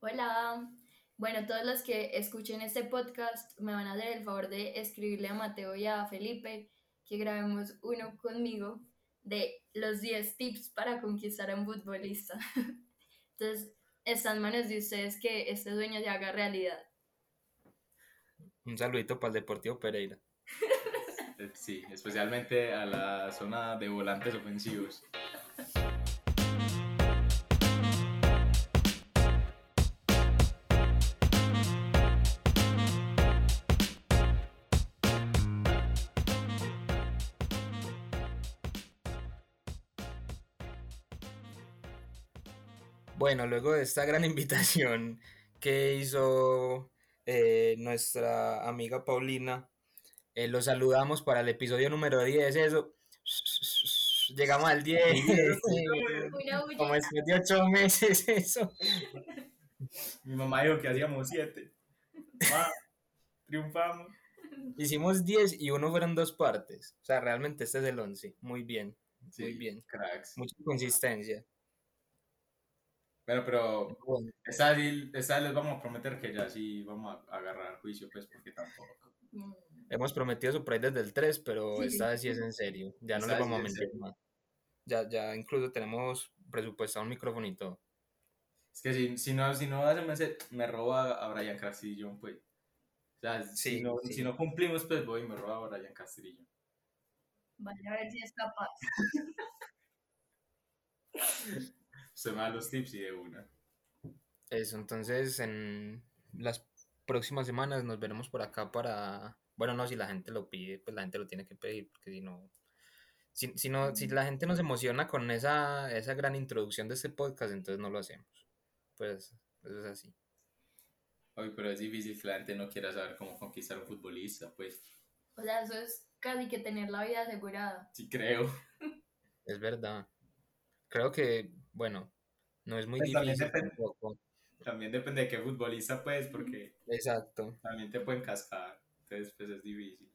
Hola. Bueno, todos los que escuchen este podcast me van a hacer el favor de escribirle a Mateo y a Felipe que grabemos uno conmigo de los 10 tips para conquistar a un futbolista. Entonces, está en manos de ustedes que este sueño se haga realidad. Un saludito para el Deportivo Pereira. Sí, especialmente a la zona de volantes ofensivos. Bueno, luego de esta gran invitación que hizo eh, nuestra amiga Paulina, eh, los saludamos para el episodio número 10, eso. Llegamos al 10. Como después de 8 meses, eso. Mi mamá dijo que hacíamos 7. Triunfamos. Hicimos 10 y uno fueron dos partes. O sea, realmente este es el 11. Muy bien. muy bien. Cracks. Mucha consistencia. Bueno, pero esta, esta les vamos a prometer que ya sí vamos a agarrar juicio, pues, porque tampoco. Mm. Hemos prometido su desde el 3, pero esta vez sí es en serio. Ya no les vamos a mentir más. Ya, ya incluso tenemos presupuestado un todo. Es que si, si no, si no me roba a Brian Castillo, pues. O sea, si, no, si no cumplimos, pues voy y me roba a Brian Castillo. Vaya a ver si es capaz. Se me da los tips y de una. Eso, entonces en las próximas semanas nos veremos por acá para... Bueno, no, si la gente lo pide, pues la gente lo tiene que pedir, porque si no... Si, si, no, si la gente nos emociona con esa, esa gran introducción de este podcast, entonces no lo hacemos. Pues eso es así. Ay, pero es difícil que la gente no quiera saber cómo conquistar un futbolista, pues. O sea, eso es casi que tener la vida asegurada. Sí, creo. Es verdad. Creo que, bueno, no es muy pues difícil tampoco. También depende de qué futbolista, pues, porque. Exacto. También te pueden cascar. Entonces, pues es difícil.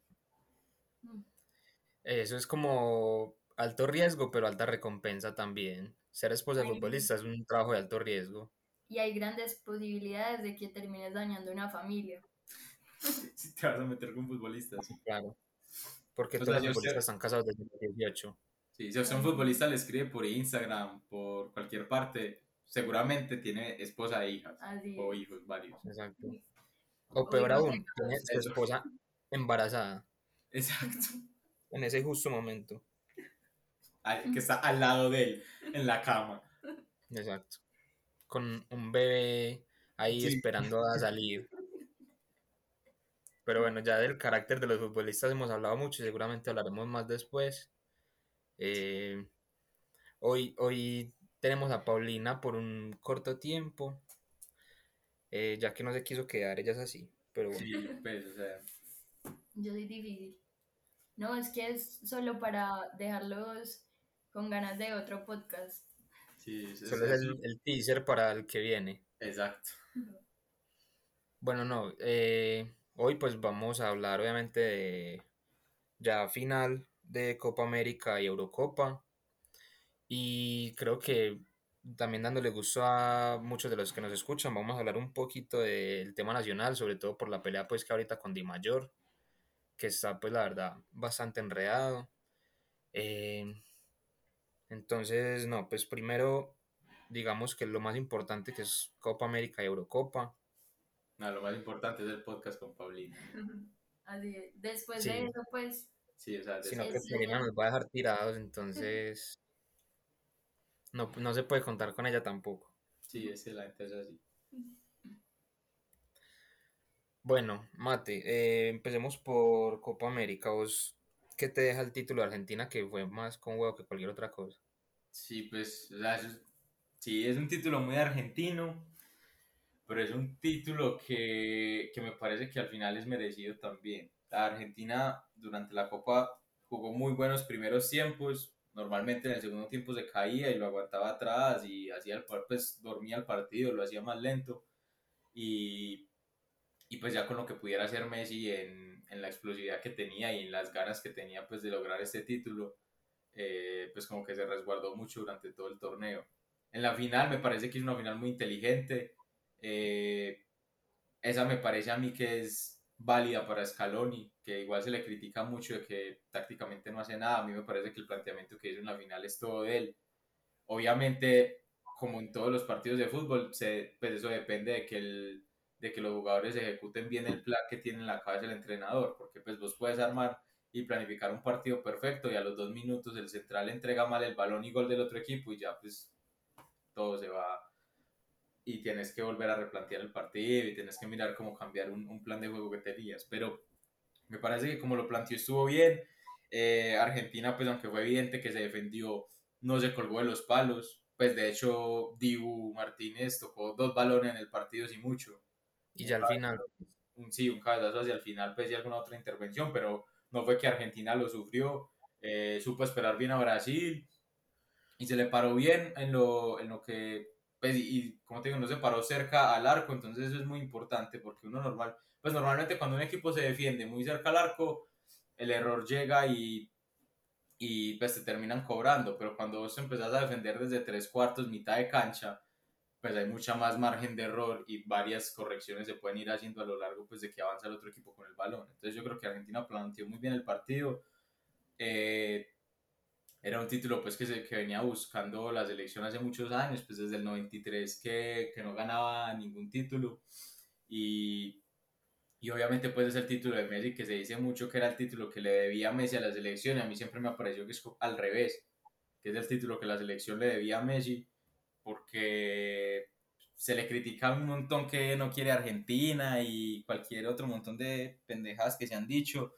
Eso es como alto riesgo, pero alta recompensa también. Ser esposa de futbolista es un trabajo de alto riesgo y hay grandes posibilidades de que termines dañando una familia. Si te vas a meter con futbolistas. Claro. Porque todos los futbolistas están casados desde los 18. Sí, si a un futbolista le escribe por Instagram, por cualquier parte, seguramente tiene esposa e hijas. o hijos varios. Exacto. O peor aún, tiene su esposa embarazada. Exacto. En ese justo momento. Que está al lado de él, en la cama. Exacto con un bebé ahí esperando a salir. Pero bueno, ya del carácter de los futbolistas hemos hablado mucho y seguramente hablaremos más después. Eh, hoy, hoy tenemos a Paulina por un corto tiempo, eh, ya que no se quiso quedar, ella es así. Pero Sí, pues, o sea. Yo soy difícil. No, es que es solo para dejarlos con ganas de otro podcast. Sí, Solo es, el, teaser para el que viene. Exacto. Bueno, no, eh, hoy pues vamos a hablar obviamente de ya final de Copa América y Eurocopa. Y creo que también dándole gusto a muchos de los que nos escuchan, vamos a hablar un poquito del tema nacional, sobre todo por la pelea pues que ahorita con Di Mayor, que está pues la verdad bastante enredado. Eh, entonces, no, pues primero, digamos que lo más importante que es Copa América y Eurocopa. No, lo más importante es el podcast con Paulina. Así Después de eso, pues. Sí, o sea, Si no, pues Paulina nos va a dejar tirados, entonces. No, no se puede contar con ella tampoco. Sí, es la gente es así. Bueno, Mate, eh, empecemos por Copa América. ¿Vos qué te deja el título de Argentina que fue más con huevo que cualquier otra cosa? Sí, pues, o sea, sí, es un título muy argentino, pero es un título que, que me parece que al final es merecido también. La Argentina durante la Copa jugó muy buenos primeros tiempos, normalmente en el segundo tiempo se caía y lo aguantaba atrás y hacía el, pues dormía el partido, lo hacía más lento y, y pues ya con lo que pudiera hacer Messi en, en, la explosividad que tenía y en las ganas que tenía pues de lograr este título, eh, pues como que se resguardó mucho durante todo el torneo. En la final me parece que es una final muy inteligente, Eh, esa me parece a mí que es válida para Scaloni, que igual se le critica mucho de que tácticamente no hace nada. A mí me parece que el planteamiento que hizo en la final es todo de él. Obviamente, como en todos los partidos de fútbol, se, pues eso depende de que, el, de que los jugadores ejecuten bien el plan que tiene en la cabeza el entrenador, porque pues vos puedes armar y planificar un partido perfecto y a los dos minutos el central entrega mal el balón y gol del otro equipo y ya pues todo se va y tienes que volver a replantear el partido y tienes que mirar cómo cambiar un, un plan de juego que tenías. Pero me parece que como lo planteó estuvo bien. Eh, Argentina, pues aunque fue evidente que se defendió, no se colgó de los palos. Pues de hecho, Dibu Martínez tocó dos balones en el partido sin mucho. Y ya al final. Un, sí, un cabezazo hacia el final, pues y alguna otra intervención, pero no fue que Argentina lo sufrió. Eh, supo esperar bien a Brasil y se le paró bien en lo, en lo que pues, y como te digo, no se paró cerca al arco, entonces eso es muy importante porque uno normal, pues normalmente cuando un equipo se defiende muy cerca al arco, el error llega y, y pues te terminan cobrando, pero cuando vos empezás a defender desde tres cuartos, mitad de cancha, pues hay mucha más margen de error y varias correcciones se pueden ir haciendo a lo largo pues de que avanza el otro equipo con el balón. Entonces yo creo que Argentina planteó muy bien el partido. Eh, era un título pues que, se, que venía buscando la selección hace muchos años, pues desde el 93 que, que no ganaba ningún título. Y, y, obviamente pues es el título de Messi que se dice mucho que era el título que le debía Messi a la selección. Y a mí siempre me ha parecido que es al revés, que es el título que la selección le debía a Messi porque se le critica un montón que no quiere Argentina y cualquier otro montón de pendejas que se han dicho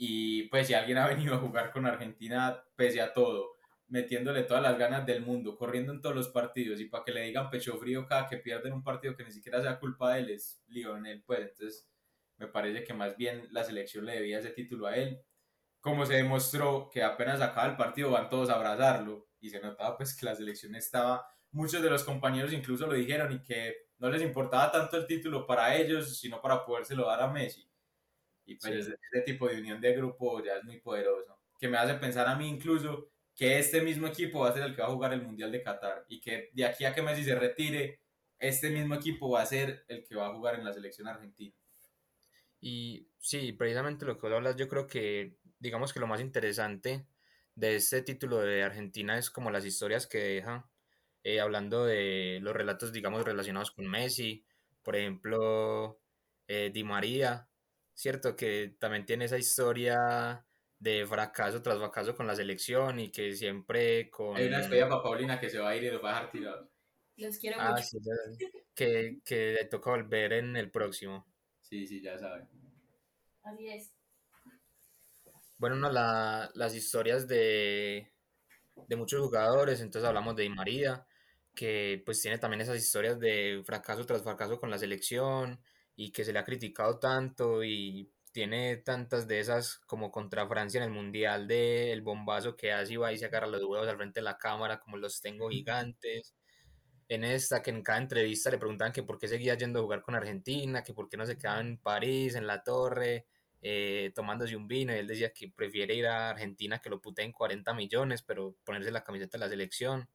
y pues si alguien ha venido a jugar con Argentina, pese a todo, metiéndole todas las ganas del mundo, corriendo en todos los partidos y para que le digan pecho frío cada que pierden un partido que ni siquiera sea culpa de él, es Lionel, pues entonces me parece que más bien la selección le debía ese título a él. Como se demostró que apenas acaba el partido van todos a abrazarlo y se notaba pues que la selección estaba, muchos de los compañeros incluso lo dijeron y que no les importaba tanto el título para ellos, sino para podérselo dar a Messi y pues ese tipo de unión de grupo ya es muy poderoso. Que me hace pensar a mí incluso que este mismo equipo va a ser el que va a jugar el Mundial de Qatar y que de aquí a que Messi se retire, este mismo equipo va a ser el que va a jugar en la selección argentina. Y sí, precisamente lo que vos hablas, yo creo que, digamos que lo más interesante de este título de Argentina es como las historias que deja, eh, hablando de los relatos, digamos, relacionados con Messi, por ejemplo, eh, Di María, ¿cierto? Que también tiene esa historia de fracaso tras fracaso con la selección y que siempre con... Hay una historia para Paulina que se va a ir y los va a dejar tirados. Los quiero ah, mucho. Sí, que, que le toca volver en el próximo. Sí, sí, ya saben. Así es. Bueno, no, la, las historias de, de muchos jugadores, entonces hablamos de Di María, que pues tiene también esas historias de fracaso tras fracaso con la selección, y que se le ha criticado tanto y tiene tantas de esas como contra Francia en el Mundial de el bombazo que hace y va y se agarra los huevos al frente de la cámara como los tengo gigantes. En esta, que en cada entrevista le preguntaban que por qué seguía yendo a jugar con Argentina, que por qué no se quedaba en París, en la torre, eh, tomándose un vino, y él decía que prefiere ir a Argentina que lo puteen 40 millones, pero ponerse la camiseta de la selección.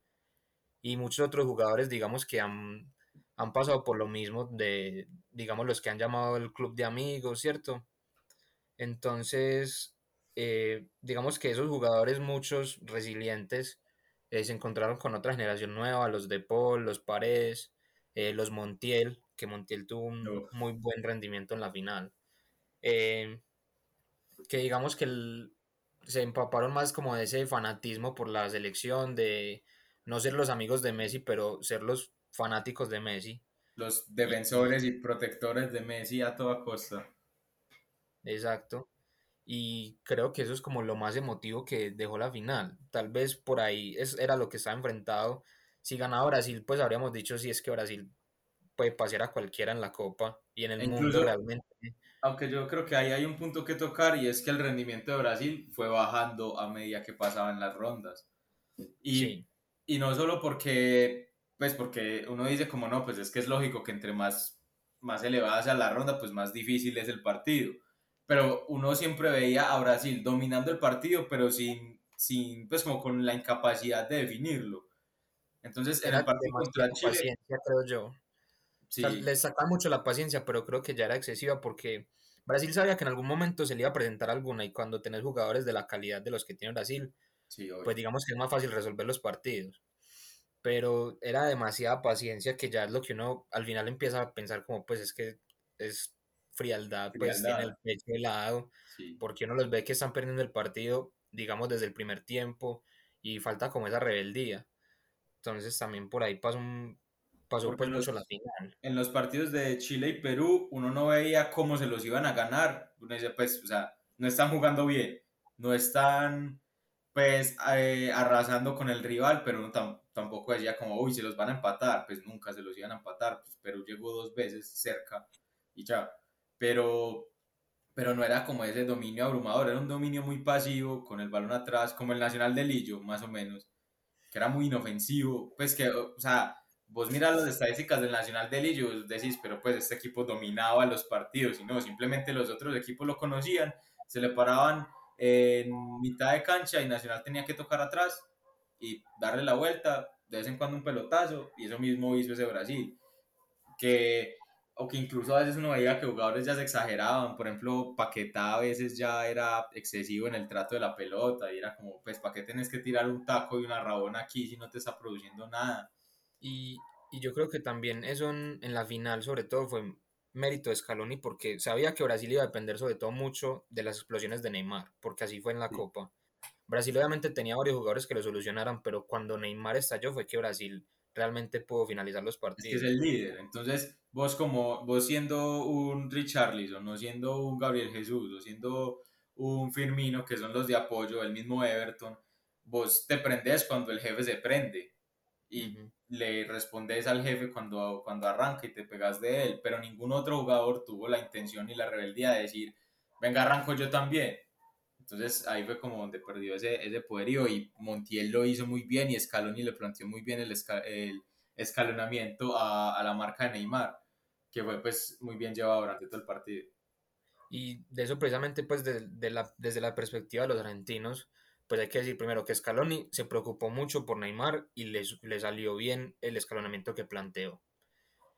Y muchos otros jugadores, digamos, que han han pasado por lo mismo de, digamos, los que han llamado el club de amigos, ¿cierto? Entonces, eh, digamos que esos jugadores, muchos resilientes, eh, se encontraron con otra generación nueva, los De Paul, los Paredes, eh, los Montiel, que Montiel tuvo un muy buen rendimiento en la final. que digamos que se empaparon más como de ese fanatismo por la selección, de no ser los amigos de Messi, pero ser los fanáticos de Messi. Los defensores y protectores de Messi a toda costa. Exacto. Y creo que eso es como lo más emotivo que dejó la final. Tal vez por ahí es, era lo que estaba enfrentado. Si ganaba Brasil, pues habríamos dicho si es que Brasil puede pasear a cualquiera en la Copa y en el mundo realmente. Aunque yo creo que ahí hay un punto que tocar y es que el rendimiento de Brasil fue bajando a medida que pasaban las rondas. Y, y no solo porque pues porque uno dice como no, pues es que es lógico que entre más, más elevada sea la ronda, pues más difícil es el partido. Pero uno siempre veía a Brasil dominando el partido, pero sin, sin pues como con la incapacidad de definirlo. Entonces, en el partido contra Chile... creo yo. les sacaba mucho la paciencia, pero creo que ya era excesiva porque Brasil sabía que en algún momento se le iba a presentar alguna y cuando tenés jugadores de la calidad de los que tiene Brasil, pues digamos que es más fácil resolver los partidos. Pero era demasiada paciencia que ya es lo que uno al final empieza a pensar como pues es que es frialdad, pues tiene el pecho helado, porque uno los ve que están perdiendo el partido, digamos desde el primer tiempo y falta como esa rebeldía. Entonces también por ahí pasó un, pasó pues mucho la final. En los partidos de Chile y Perú, uno no veía cómo se los iban a ganar. Uno dice, pues, o sea, no están jugando bien, no están, pues, eh, arrasando con el rival, pero uno tampoco decía como, uy, se los van a empatar. Pues nunca se los iban a empatar. Pues Perú llegó dos veces cerca y ya. Pero, pero no era como ese dominio abrumador, era un dominio muy pasivo, con el balón atrás, como el Nacional de Lillo, más o menos, que era muy inofensivo. Pues que, o sea, vos miras las estadísticas del Nacional de Lillo, decís, pero pues este equipo dominaba los partidos, y no, simplemente los otros equipos lo conocían, se le paraban en mitad de cancha y Nacional tenía que tocar atrás y darle la vuelta, de vez en cuando un pelotazo, y eso mismo hizo ese Brasil, que, o que incluso a veces uno veía que jugadores ya se exageraban, por ejemplo, Paquetá a veces ya era excesivo en el trato de la pelota, y era como, pues, ¿para qué tenés que tirar un taco y una rabona aquí si no te está produciendo nada? Y, yo creo que también eso en, la final, sobre todo, fue mérito de Scaloni porque sabía que Brasil iba a depender sobre todo mucho de las explosiones de Neymar, porque así fue en la Copa. Brasil obviamente tenía varios jugadores que lo solucionaran, pero cuando Neymar estalló fue que Brasil realmente pudo finalizar los partidos. Es que es el líder, entonces vos como vos siendo un Richarlison, no siendo un Gabriel Jesús, o siendo un Firmino, que son los de apoyo, el mismo Everton, vos te prendes cuando el jefe se prende y le respondes al jefe cuando, cuando arranca y te pegas de él, pero ningún otro jugador tuvo la intención y la rebeldía de decir, venga, arranco yo también. Entonces ahí fue como donde perdió ese, ese poderío y Montiel lo hizo muy bien y Scaloni le planteó muy bien el, el escalonamiento a, a, la marca de Neymar, que fue pues muy bien llevado durante todo el partido. Y de eso precisamente pues de, de la, desde la perspectiva de los argentinos, pues hay que decir primero que Scaloni se preocupó mucho por Neymar y le, le salió bien el escalonamiento que planteó.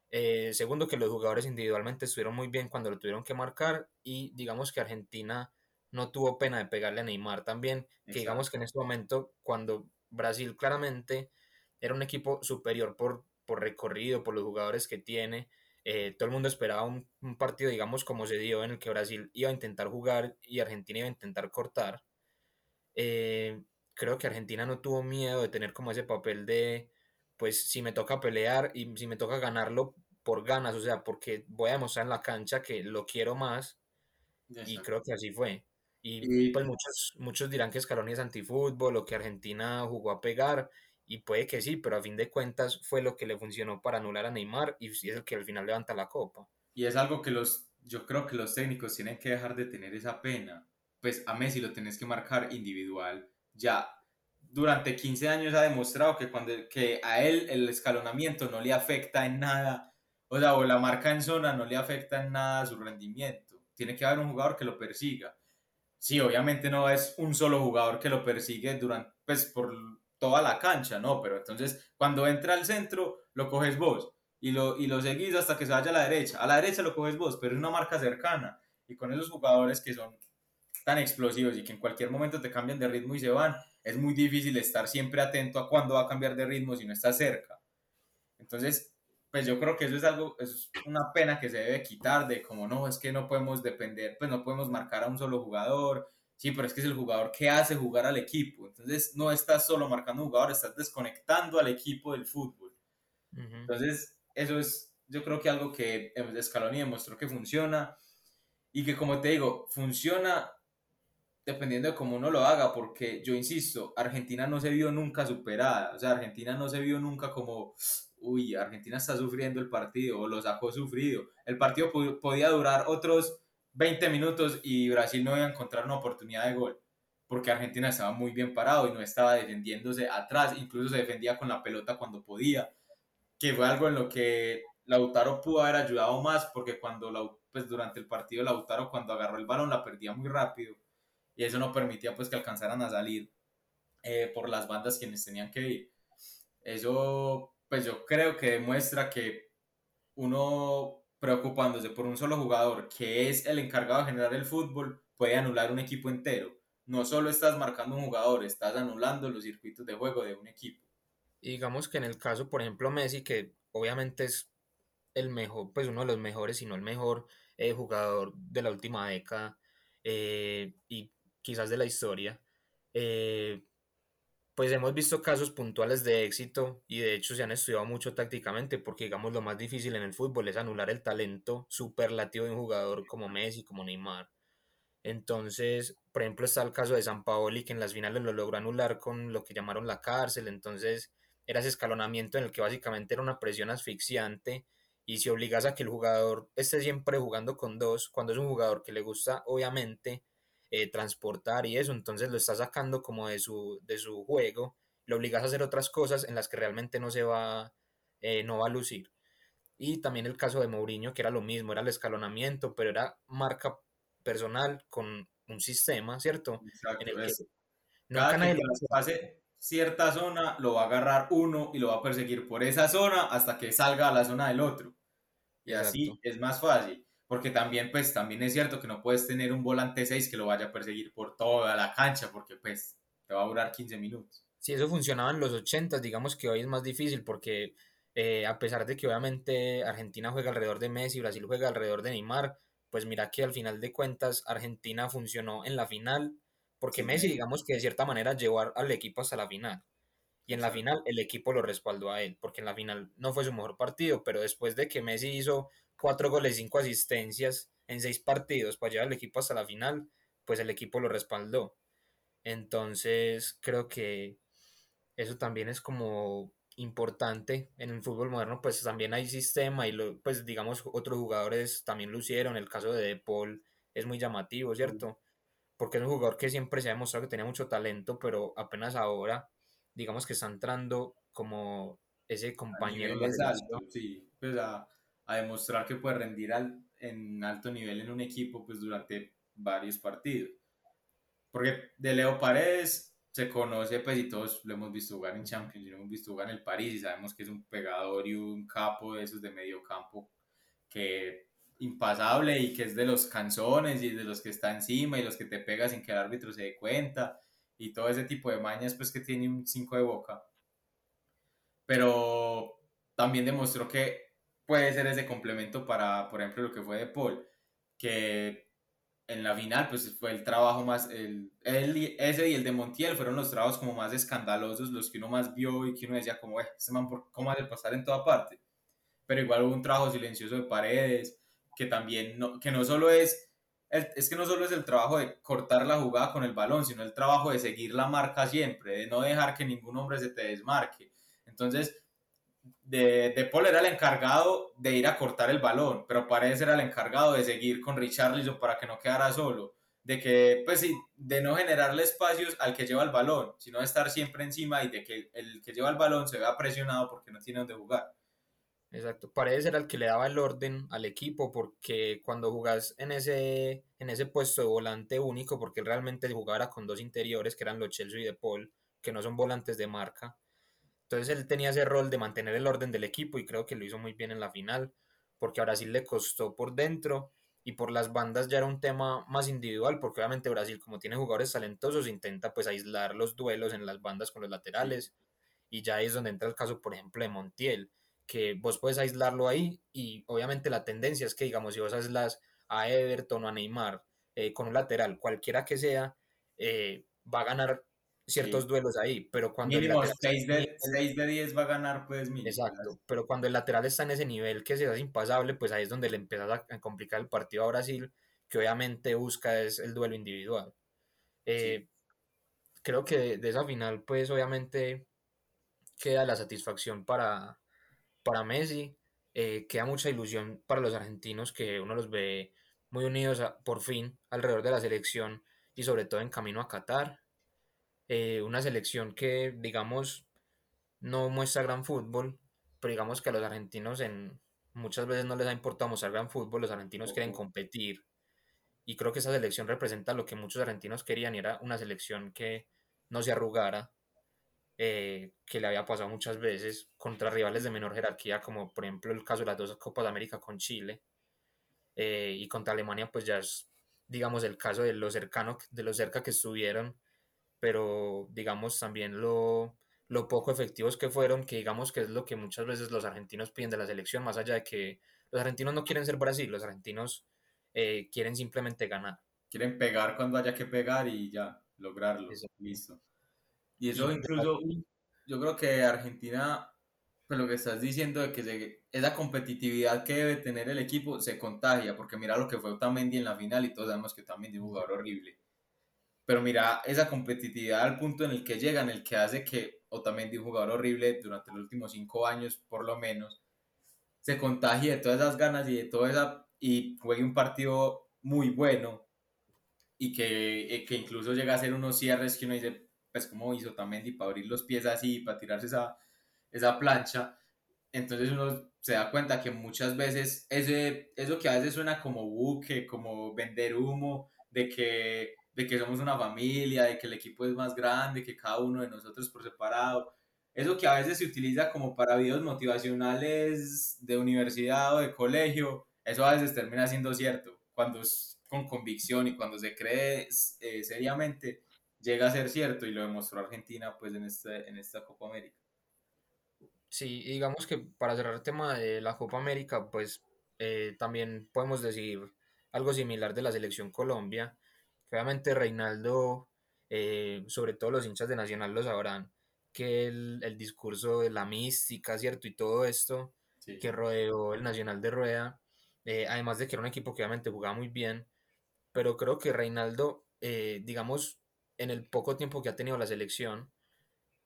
Eh, segundo, que los jugadores individualmente estuvieron muy bien cuando lo tuvieron que marcar y digamos que Argentina no tuvo pena de pegarle a Neymar también, que digamos que en este momento cuando Brasil claramente era un equipo superior por, por recorrido, por los jugadores que tiene, eh, todo el mundo esperaba un, un, partido, digamos, como se dio, en el que Brasil iba a intentar jugar y Argentina iba a intentar cortar. Eh, creo que Argentina no tuvo miedo de tener como ese papel de, pues si me toca pelear y si me toca ganarlo por ganas, o sea, porque voy a demostrar en la cancha que lo quiero más. Y creo que así fue. Y, pues muchos, muchos dirán que Scaloni es antifútbol o que Argentina jugó a pegar. Y puede que sí, pero a fin de cuentas fue lo que le funcionó para anular a Neymar y es el que al final levanta la copa. Y es algo que los, yo creo que los técnicos tienen que dejar de tener esa pena pues a Messi lo tenés que marcar individual. Ya durante 15 años ha demostrado que, cuando, que a él el escalonamiento no le afecta en nada, o sea, o la marca en zona no le afecta en nada su rendimiento. Tiene que haber un jugador que lo persiga. Sí, obviamente no es un solo jugador que lo persigue durante, pues por toda la cancha, no, pero entonces cuando entra al centro lo coges vos y lo, y lo seguís hasta que se vaya a la derecha. A la derecha lo coges vos, pero es una marca cercana. Y con esos jugadores que son tan explosivos y que en cualquier momento te cambian de ritmo y se van, es muy difícil estar siempre atento a cuándo va a cambiar de ritmo si no está cerca. Entonces, pues yo creo que eso es algo, es una pena que se debe quitar de como no, es que no podemos depender, pues no podemos marcar a un solo jugador, sí, pero es que es el jugador que hace jugar al equipo. Entonces, no estás solo marcando un jugador, estás desconectando al equipo del fútbol. Entonces, eso es, yo creo que algo que Scaloni demostró que funciona y que como te digo, funciona dependiendo de cómo uno lo haga, porque yo insisto, Argentina no se vio nunca superada, o sea, Argentina no se vio nunca como, uy, Argentina está sufriendo el partido o lo sacó sufrido. El partido podía durar otros 20 minutos y Brasil no iba a encontrar una oportunidad de gol, porque Argentina estaba muy bien parado y no estaba defendiéndose atrás, incluso se defendía con la pelota cuando podía, que fue algo en lo que Lautaro pudo haber ayudado más, porque cuando, pues durante el partido Lautaro cuando agarró el balón la perdía muy rápido y eso no permitía pues que alcanzaran a salir eh, por las bandas quienes tenían que ir. Eso pues yo creo que demuestra que uno preocupándose por un solo jugador que es el encargado de generar el fútbol puede anular un equipo entero. No solo estás marcando un jugador, estás anulando los circuitos de juego de un equipo. Y digamos que en el caso, por ejemplo, Messi, que obviamente es el mejor, pues uno de los mejores, si no el mejor eh, jugador de la última década eh, y quizás de la historia, eh, pues hemos visto casos puntuales de éxito y de hecho se han estudiado mucho tácticamente porque digamos lo más difícil en el fútbol es anular el talento superlativo de un jugador como Messi, como Neymar. Entonces, por ejemplo, está el caso de San Paoli que en las finales lo logró anular con lo que llamaron la cárcel, entonces era ese escalonamiento en el que básicamente era una presión asfixiante y si obligas a que el jugador esté siempre jugando con dos, cuando es un jugador que le gusta obviamente eh, transportar y eso, entonces lo está sacando como de su, de su juego, lo obligas a hacer otras cosas en las que realmente no se va, eh, no va a lucir. Y también el caso de Mourinho, que era lo mismo, era el escalonamiento, pero era marca personal con un sistema, ¿cierto? Exacto, en el que pase cierta zona, lo va a agarrar uno y lo va a perseguir por esa zona hasta que salga a la zona del otro. Y así es más fácil. Porque también, pues, también es cierto que no puedes tener un volante 6 que lo vaya a perseguir por toda la cancha, porque, pues, te va a durar 15 minutos. Si eso funcionaba en los 80, digamos que hoy es más difícil porque eh, a pesar de que obviamente Argentina juega alrededor de Messi, Brasil juega alrededor de Neymar, pues mira que al final de cuentas Argentina funcionó en la final porque Messi digamos que de cierta manera llevó al equipo hasta la final. Y en la final el equipo lo respaldó a él, porque en la final no fue su mejor partido, pero después de que Messi hizo cuatro goles, cinco asistencias en seis partidos para llevar al equipo hasta la final, pues el equipo lo respaldó. Entonces creo que eso también es como importante en el fútbol moderno, pues también hay sistema y lo, pues digamos otros jugadores también lo hicieron, el caso de De Paul es muy llamativo, ¿cierto? Porque es un jugador que siempre se ha demostrado que tenía mucho talento, pero apenas ahora digamos que está entrando como ese compañero. sí, pues a, a demostrar que puede rendir al, en alto nivel en un equipo pues durante varios partidos. Porque de Leo Paredes se conoce, pues, y todos lo hemos visto jugar en Champions, y lo hemos visto jugar en el París, y sabemos que es un pegador y un capo de esos de medio campo que impasable y que es de los canzones y de los que está encima y los que te pega sin que el árbitro se dé cuenta y todo ese tipo de mañas, pues, que tiene un 5 de boca. Pero también demostró que puede ser ese complemento para, por ejemplo, lo que fue de Paul, que en la final, pues fue el trabajo más, el, ese y el de Montiel fueron los trabajos como más escandalosos, los que uno más vio y que uno decía como, eh, este man, ¿cómo hace pasar en toda parte? Pero igual hubo un trabajo silencioso de paredes, que también, no, que no solo es, es que no solo es el trabajo de cortar la jugada con el balón, sino el trabajo de seguir la marca siempre, de no dejar que ningún hombre se te desmarque. Entonces, de, de, Paul era el encargado de ir a cortar el balón, pero Paredes era el encargado de seguir con Richarlison para que no quedara solo, de que, pues sí, de no generarle espacios al que lleva el balón, sino de estar siempre encima y de que el que lleva el balón se vea presionado porque no tiene dónde jugar. Exacto, Paredes era el que le daba el orden al equipo porque cuando jugás en ese, en ese puesto de volante único, porque él realmente jugaba con dos interiores que eran los Chelsea y De Paul, que no son volantes de marca, entonces él tenía ese rol de mantener el orden del equipo y creo que lo hizo muy bien en la final, porque a Brasil le costó por dentro y por las bandas ya era un tema más individual, porque obviamente Brasil como tiene jugadores talentosos intenta pues aislar los duelos en las bandas con los laterales. Y ya es donde entra el caso por ejemplo de Montiel, que vos puedes aislarlo ahí y obviamente la tendencia es que digamos si vos aislas a Everton o a Neymar eh, con un lateral, cualquiera que sea, eh, va a ganar ciertos duelos ahí, pero cuando... Mínimo 6 de, 10 va a ganar, pues Exacto, pero cuando el lateral está en ese nivel que se hace impasable, pues ahí es donde le empieza a, complicar el partido a Brasil, que obviamente busca es el duelo individual. Eh, creo que de, esa final, pues obviamente queda la satisfacción para, para Messi, eh, queda mucha ilusión para los argentinos que uno los ve muy unidos por fin alrededor de la selección y sobre todo en camino a Qatar. Eh, una selección que, digamos, no muestra gran fútbol, pero digamos que a los argentinos en, muchas veces no les ha importado mostrar gran fútbol, los argentinos quieren competir. Y creo que esa selección representa lo que muchos argentinos querían y era una selección que no se arrugara, eh, que le había pasado muchas veces contra rivales de menor jerarquía, como por ejemplo el caso de las dos Copas de América con Chile eh, y contra Alemania, pues ya es, digamos, el caso de lo cercano, de lo cerca que estuvieron, pero digamos también lo, lo poco efectivos que fueron, que digamos que es lo que muchas veces los argentinos piden de la selección, más allá de que los argentinos no quieren ser Brasil, los argentinos eh, quieren simplemente ganar. Quieren pegar cuando haya que pegar y ya, lograrlo. Listo. Y eso incluso, yo creo que Argentina, pues lo que estás diciendo de que esa competitividad que debe tener el equipo se contagia, porque mira lo que fue Otamendi en la final y todos sabemos que Otamendi es un jugador horrible. Pero mira esa competitividad al punto en el que llega, en el que hace que Otamendi, un jugador horrible durante los últimos cinco años, por lo menos, se contagie de todas esas ganas y de toda esa y juegue un partido muy bueno y que, que incluso llega a ser unos cierres que uno dice, pues como hizo Tamendi para abrir los pies así, para tirarse esa, esa plancha. Entonces uno se da cuenta que muchas veces ese, eso que a veces suena como buque, como vender humo, de que, de que somos una familia, de que el equipo es más grande que cada uno de nosotros por separado, eso que a veces se utiliza como para videos motivacionales de universidad o de colegio, eso a veces termina siendo cierto, cuando es con convicción y cuando se cree eh, seriamente, llega a ser cierto y lo demostró Argentina pues en, este, en esta Copa América. Sí, digamos que para cerrar el tema de la Copa América, pues eh, también podemos decir algo similar de la selección Colombia. Obviamente Reinaldo, eh, sobre todo los hinchas de Nacional lo sabrán, que el, el discurso de la mística, ¿cierto? Y todo esto que rodeó el Nacional de Rueda, eh, además de que era un equipo que obviamente jugaba muy bien, pero creo que Reinaldo, digamos, en el poco tiempo que ha tenido la selección,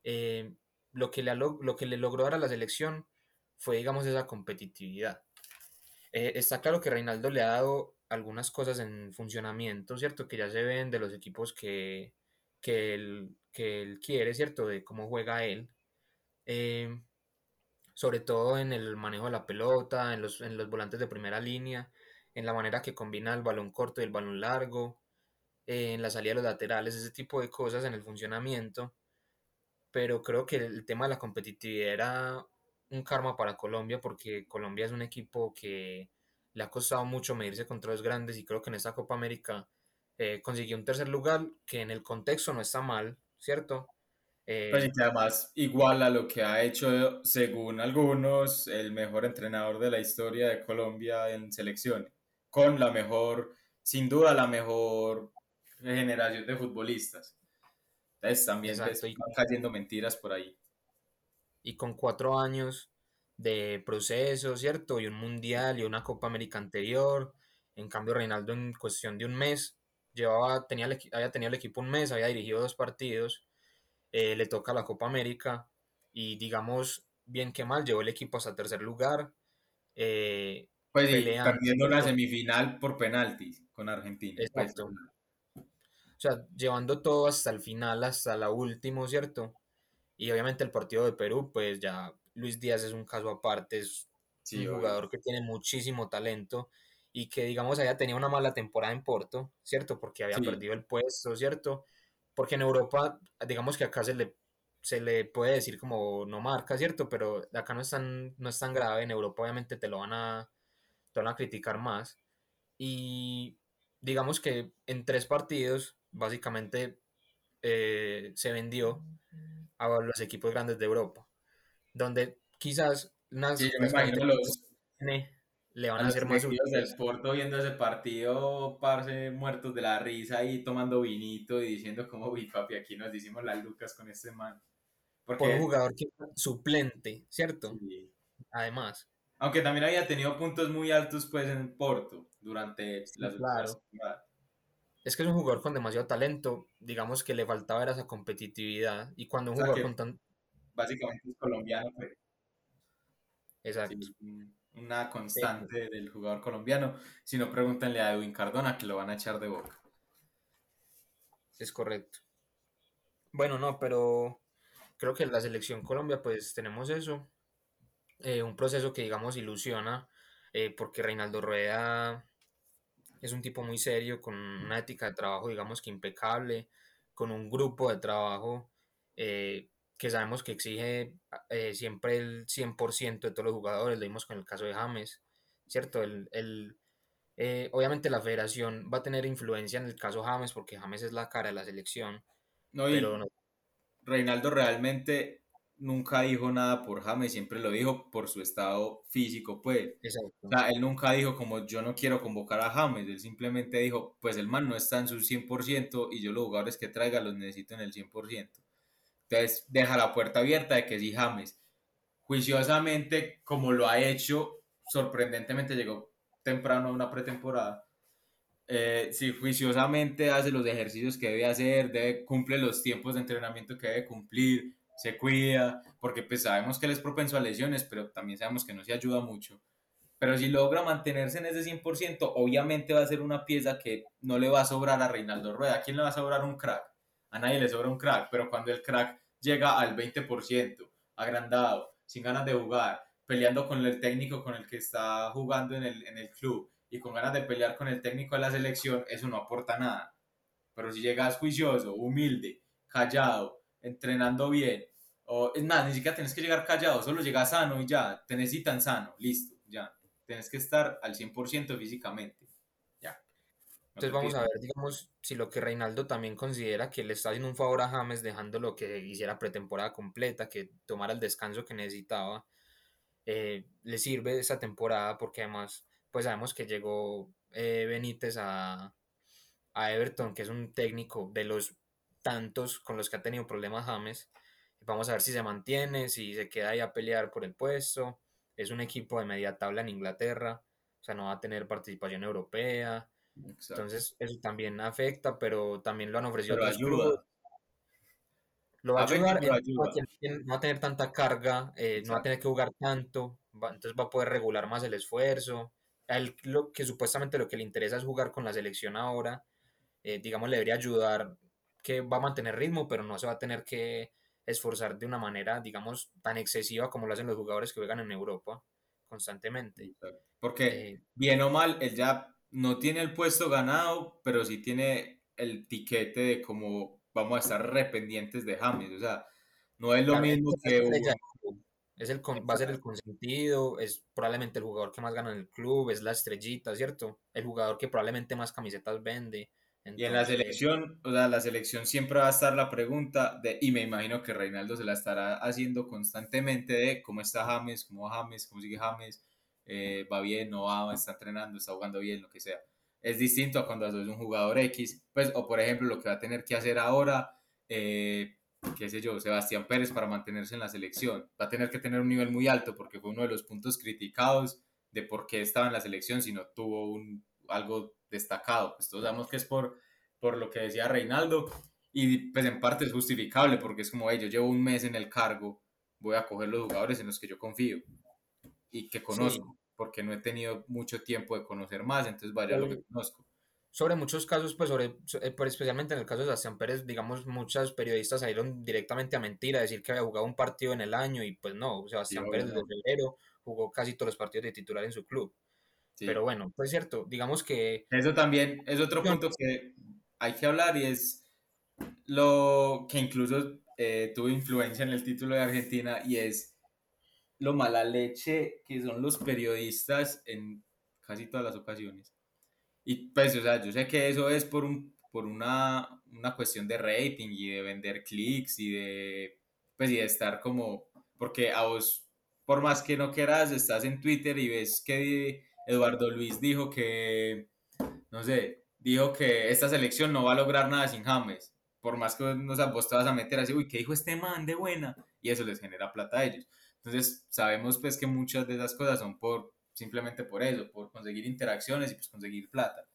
eh, lo, que le, lo que le logró dar a la selección fue, digamos, esa competitividad. Eh, está claro que Reinaldo le ha dado algunas cosas en funcionamiento, ¿cierto? Que ya se ven de los equipos que, que, él, que él quiere, ¿cierto? De cómo juega él. Eh, sobre todo en el manejo de la pelota, en los, en los volantes de primera línea, en la manera que combina el balón corto y el balón largo, en la salida de los laterales, ese tipo de cosas en el funcionamiento. Pero creo que el tema de la competitividad era un karma para Colombia porque Colombia es un equipo que le ha costado mucho medirse contra los grandes y creo que en esta Copa América eh, consiguió un tercer lugar que en el contexto no está mal, ¿cierto? Eh, pues además igual a lo que ha hecho, según algunos, el mejor entrenador de la historia de Colombia en selección, con la mejor, sin duda la mejor generación de futbolistas. Entonces también pues, están cayendo mentiras por ahí. Y con cuatro años de proceso, ¿cierto? Y un mundial y una Copa América anterior. En cambio, Reinaldo en cuestión de un mes, llevaba, tenía, había tenido el equipo un mes, había dirigido dos partidos, eh, le toca la Copa América y digamos, bien que mal, llevó el equipo hasta tercer lugar. Eh, pues perdiendo la semifinal por penaltis con Argentina. Pues, Exacto. O sea, llevando todo hasta el final, hasta la última, ¿cierto? Y obviamente el partido de Perú, pues ya Luis Díaz es un caso aparte, es un jugador que tiene muchísimo talento y que, digamos, haya tenido una mala temporada en Porto, ¿cierto? Porque había perdido el puesto, ¿cierto? Porque en Europa, digamos que acá se le, se le puede decir como no marca, ¿cierto? Pero acá no es tan, no es tan grave, en Europa obviamente te lo van a, te van a criticar más. Y digamos que en tres partidos básicamente eh, se vendió a los equipos grandes de Europa, donde quizás sí, yo me imagino los, le van a, hacer más del Porto viendo ese partido, parce, muertos de la risa y tomando vinito y diciendo como, uy, papi, aquí nos hicimos las lucas con este man. Porque... Por un jugador que suplente, ¿cierto? Además. Aunque también había tenido puntos muy altos pues en Porto durante las claro es que es un jugador con demasiado talento, digamos que le faltaba esa competitividad y cuando un jugador con tan... Básicamente es colombiano. Pues. Exacto. una constante del jugador colombiano. Si no, pregúntenle a Edwin Cardona que lo van a echar de boca. Es correcto. Bueno, no, pero creo que en la selección Colombia pues tenemos eso. Eh, un proceso que digamos ilusiona eh, porque Reinaldo Rueda es un tipo muy serio, con una ética de trabajo, digamos que impecable, con un grupo de trabajo eh, que sabemos que exige eh, siempre el 100% de todos los jugadores, lo vimos con el caso de James, ¿cierto? El, el eh, obviamente la federación va a tener influencia en el caso James porque James es la cara de la selección. No, pero Reinaldo realmente nunca dijo nada por James, siempre lo dijo por su estado físico, pues. Exacto. O sea, él nunca dijo como yo no quiero convocar a James, él simplemente dijo, pues el man no está en su 100% y yo los jugadores que traiga los necesito en el 100%. Entonces deja la puerta abierta de que si James, juiciosamente, como lo ha hecho, sorprendentemente llegó temprano a una pretemporada, eh, si juiciosamente hace los ejercicios que debe hacer, debe, cumple los tiempos de entrenamiento que debe cumplir, se cuida, porque pues sabemos que él es propenso a lesiones, pero también sabemos que no se ayuda mucho. Pero si logra mantenerse en ese 100%, obviamente va a ser una pieza que no le va a sobrar a Reinaldo Rueda. ¿A quién le va a sobrar un crack? A nadie le sobra un crack, pero cuando el crack llega al 20%, agrandado, sin ganas de jugar, peleando con el técnico con el que está jugando en el, en el club y con ganas de pelear con el técnico de la selección, eso no aporta nada. Pero si llegas juicioso, humilde, callado, entrenando bien, o es más, ni siquiera tienes que llegar callado, solo llegas sano y ya, te necesitan sano, listo, ya. Tienes que estar al 100% físicamente. Ya. Entonces vamos a ver, digamos, si lo que Reinaldo también considera que le está haciendo un favor a James dejando lo que hiciera pretemporada completa, que tomara el descanso que necesitaba eh, le sirve esa temporada porque además pues sabemos que llegó eh, Benítez a, a, Everton, que es un técnico de los tantos con los que ha tenido problemas James. Vamos a ver si se mantiene, si se queda ahí a pelear por el puesto. Es un equipo de media tabla en Inglaterra, o sea, no va a tener participación europea. Entonces, eso también afecta, pero también lo han ofrecido lo va a, ayudar, no va a tener tanta carga, eh, no va a tener que jugar tanto, entonces va a poder regular más el esfuerzo. Él lo que supuestamente lo que le interesa es jugar con la selección ahora, eh, digamos, le debería ayudar que va a mantener ritmo, pero no se va a tener que esforzar de una manera, digamos, tan excesiva como lo hacen los jugadores que juegan en Europa constantemente. Porque, eh, bien o mal, él ya no tiene el puesto ganado, pero sí tiene el tiquete de como vamos a estar rependientes de James. O sea, no es lo mismo que... Es el, va a ser el consentido, es probablemente el jugador que más gana en el club, es la estrellita, ¿cierto? El jugador que probablemente más camisetas vende. Y en la selección, o sea, la selección siempre va a estar la pregunta de, y me imagino que Reinaldo se la estará haciendo constantemente de cómo está James, cómo va James, cómo sigue James, eh, va bien, no va, está entrenando, está jugando bien, lo que sea. Es distinto a cuando es un jugador X, pues, o por ejemplo, lo que va a tener que hacer ahora, eh, qué sé yo, Sebastián Pérez para mantenerse en la selección. Va a tener que tener un nivel muy alto porque fue uno de los puntos criticados de por qué estaba en la selección si no tuvo un, algo destacado. Pues todos sabemos que es por, por lo que decía Reinaldo y pues en parte es justificable porque es como, hey, yo llevo un mes en el cargo, voy a coger los jugadores en los que yo confío y que conozco porque no he tenido mucho tiempo de conocer más, entonces vaya lo que conozco. Sobre muchos casos, pues sobre, eh, especialmente en el caso de Sebastián Pérez, digamos, muchos periodistas salieron directamente a mentir, a decir que había jugado un partido en el año y pues no, Sebastián Pérez desde febrero jugó casi todos los partidos de titular en su club. Pero bueno, pues cierto, digamos que... Eso también es otro punto que hay que hablar y es lo que incluso eh, tuvo influencia en el título de Argentina y es lo mala leche que son los periodistas en casi todas las ocasiones. Y pues, o sea, yo sé que eso es por, un, por una, una cuestión de rating y de vender clics y de, pues, y de estar como, porque a vos, por más que no quieras, estás en Twitter y ves que Eduardo Luis dijo que, no sé, dijo que esta selección no va a lograr nada sin James. Por más que no, sea, vos te a meter así, uy, ¿qué dijo este man de buena? Y eso les genera plata a ellos. Entonces, sabemos pues que muchas de esas cosas son por simplemente por eso, por conseguir interacciones y pues conseguir plata.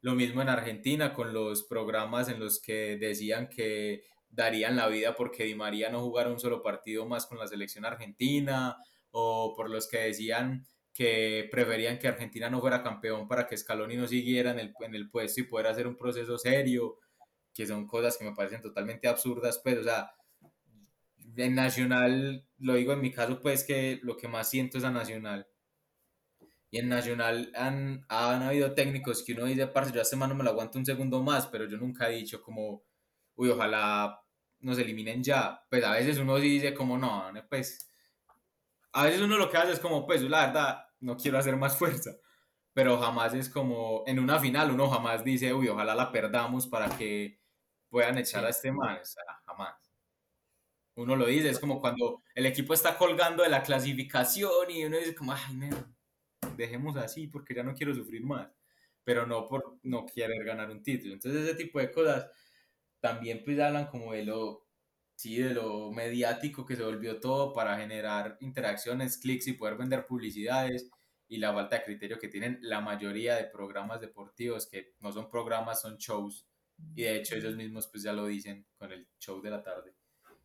Lo mismo en Argentina con los programas en los que decían que darían la vida porque Di María no jugara un solo partido más con la selección argentina o por los que decían que preferían que Argentina no fuera campeón para que Scaloni no siguiera en el, en el puesto y poder hacer un proceso serio, que son cosas que me parecen totalmente absurdas, pues, o sea, en Nacional, lo digo en mi caso, pues que lo que más siento es a Nacional. Y en Nacional han, han habido técnicos que uno dice, parce, yo a este no me lo aguanto un segundo más, pero yo nunca he dicho como, uy, ojalá nos eliminen ya. Pues a veces uno dice como no, pues a veces uno lo que hace es como pues la verdad no quiero hacer más fuerza, pero jamás es como en una final uno jamás dice, uy, ojalá la perdamos para que puedan echar a este man, o sea, jamás. Uno lo dice, es como cuando el equipo está colgando de la clasificación y uno dice como, ay, no, dejemos así porque ya no quiero sufrir más, pero no por no querer ganar un título. Entonces ese tipo de cosas también pues hablan como de lo, sí, de lo mediático que se volvió todo para generar interacciones, clics y poder vender publicidades y la falta de criterio que tienen la mayoría de programas deportivos que no son programas, son shows. Y de hecho ellos mismos pues ya lo dicen con el show de la tarde.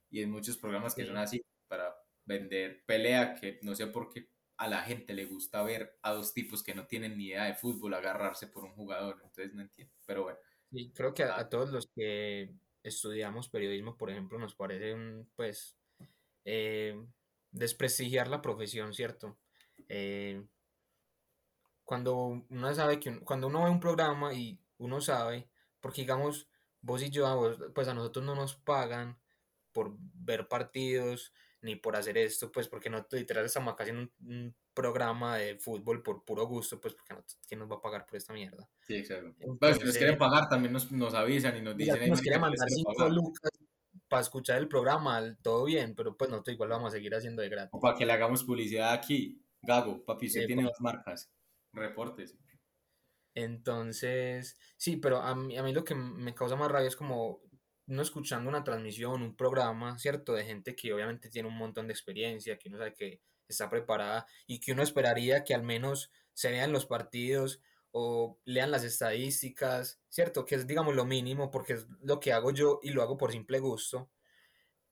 Y en muchos programas que son así para vender pelea que no sé por qué a la gente le gusta ver a dos tipos que no tienen ni idea de fútbol agarrarse por un jugador, entonces no entiendo, pero bueno. Sí, creo que a, todos los que estudiamos periodismo, por ejemplo, nos parece un, pues, eh, desprestigiar la profesión, ¿cierto? Eh, cuando uno sabe que, cuando uno ve un programa y uno sabe, porque digamos, vos y yo, pues a nosotros no nos pagan por ver partidos, ni por hacer esto, pues porque no literal estamos acá haciendo un, programa de fútbol por puro gusto, pues porque no, ¿quién nos va a pagar por esta mierda? Sí, exacto. Entonces, si nos quieren pagar también nos, nos avisan y nos dicen... Si nos quieren mandar 5 lucas para escuchar el programa, todo bien, pero pues nosotros igual lo vamos a seguir haciendo de gratis. O para que le hagamos publicidad aquí. Gago, papi, usted tiene dos marcas. Reportes. Entonces, sí, pero a mí, a mí lo que me causa más rabia es como uno escuchando una transmisión, un programa, ¿cierto? De gente que obviamente tiene un montón de experiencia, que uno sabe que está preparada y que uno esperaría que al menos se vean los partidos o lean las estadísticas, ¿cierto? Que es, digamos, lo mínimo porque es lo que hago yo y lo hago por simple gusto.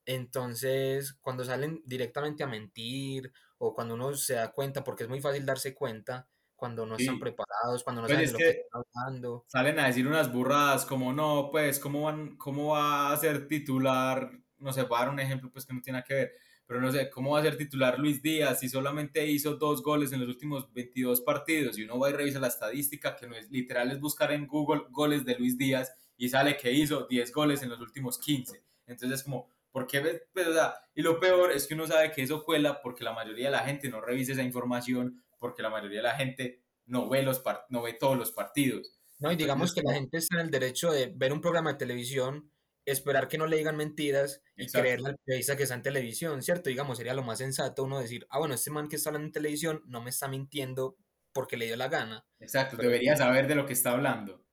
Entonces, cuando salen directamente a mentir o cuando uno se da cuenta, porque es muy fácil darse cuenta, cuando no están preparados, cuando no pues saben de lo que, están hablando. Salen a decir unas burradas como, no, pues, ¿cómo, van, ¿cómo va a ser titular? No sé, voy a dar un ejemplo pues que no tiene que ver, pero no sé, ¿cómo va a ser titular Luis Díaz si solamente hizo dos goles en los últimos 22 partidos? Y uno va y revisa la estadística, que no es literal, es buscar en Google goles de Luis Díaz y sale que hizo 10 goles en los últimos 15. Entonces, como, ¿por qué ves? Pues, o sea, y lo peor es que uno sabe que eso cuela porque la mayoría de la gente no revisa esa información porque la mayoría de la gente no ve, los no ve todos los partidos. No, y digamos que la gente está en el derecho de ver un programa de televisión, esperar que no le digan mentiras y creer la periodista que está en televisión, ¿cierto? Digamos, sería lo más sensato uno decir, ah, bueno, este man que está hablando en televisión no me está mintiendo porque le dio la gana. Exacto, debería saber de lo que está hablando.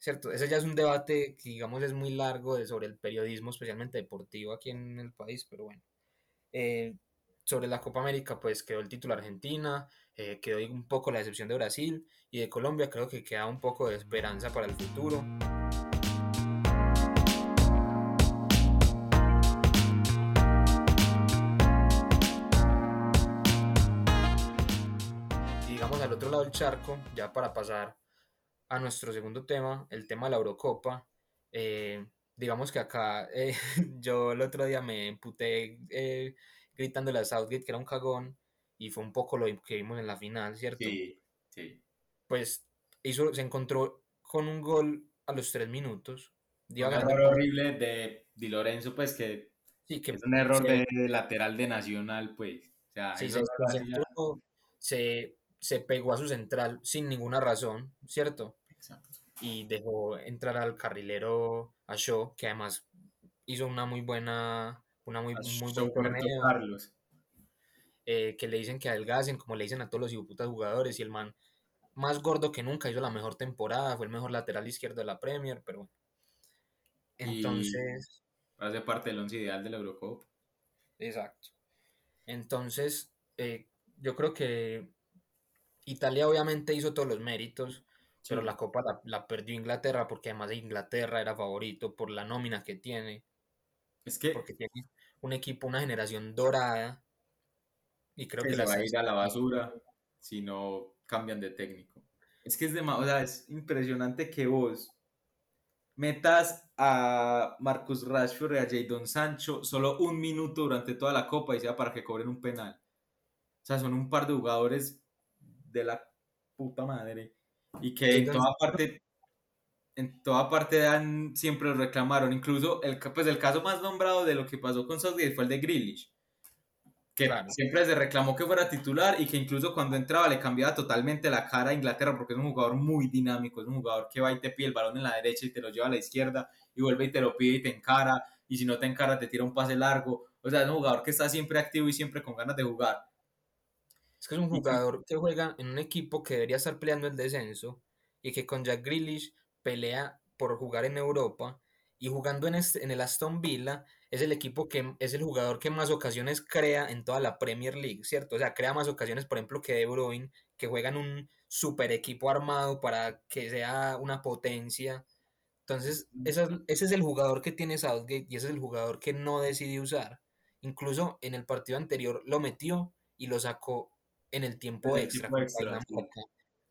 Cierto, ese ya es un debate que digamos es muy largo de, sobre el periodismo, especialmente deportivo aquí en el país, pero bueno. Eh, sobre la Copa América, pues quedó el título Argentina, eh, quedó un poco la decepción de Brasil y de Colombia, creo que queda un poco de esperanza para el futuro. Y digamos al otro lado del charco, ya para pasar a nuestro segundo tema, el tema de la Eurocopa. Eh, digamos que acá eh, yo el otro día me emputé gritándole a Southgate que era un cagón y fue un poco lo que vimos en la final, ¿cierto? Sí, sí. Pues hizo, se encontró con un gol a los tres minutos. un error horrible de Di Lorenzo, pues que, sí, que es un error de, lateral de Nacional, pues. O sea, sí, se, se, pegó a su central sin ninguna razón, ¿cierto? Exacto. Y dejó entrar al carrilero a Shaw, que además hizo una muy buena una muy, muy buen Carlos. Eh, que le dicen que adelgacen, como le dicen a todos los hipoputas jugadores, y el man más gordo que nunca, hizo la mejor temporada, fue el mejor lateral izquierdo de la Premier, pero bueno. Entonces... hace parte del once ideal de la Eurocopa. Exacto. Entonces, eh, yo creo que Italia obviamente hizo todos los méritos, pero la Copa la, la, perdió Inglaterra porque además de Inglaterra era favorito por la nómina que tiene. Es que... Porque tiene un equipo, una generación dorada. Y creo que, se va a ir a la basura si no cambian de técnico. Es que es, de, o sea, es impresionante que vos metas a Marcus Rashford y a Jadon Sancho solo un minuto durante toda la copa y sea para que cobren un penal. O sea, son un par de jugadores de la puta madre. Y que en toda parte en toda parte dan, siempre lo reclamaron. Incluso el, pues el caso más nombrado de lo que pasó con Southgate fue el de Grealish. Que Claro. siempre se reclamó que fuera titular y que incluso cuando entraba le cambiaba totalmente la cara a Inglaterra porque es un jugador muy dinámico, es un jugador que va y te pide el balón en la derecha y te lo lleva a la izquierda y vuelve y te lo pide y te encara y si no te encara te tira un pase largo. O sea, es un jugador que está siempre activo y siempre con ganas de jugar. Es que es un jugador que juega en un equipo que debería estar peleando el descenso y que con Jack Grealish pelea por jugar en Europa y jugando en, este- en el Aston Villa es el equipo que es el jugador que más ocasiones crea en toda la Premier League, ¿cierto? O sea, crea más ocasiones, por ejemplo, que De Bruyne, que juega en un super equipo armado para que sea una potencia. Entonces, esa ese es el jugador que tiene Southgate y ese es el jugador que no decide usar. Incluso en el partido anterior lo metió y lo sacó en el tiempo el extra. sí.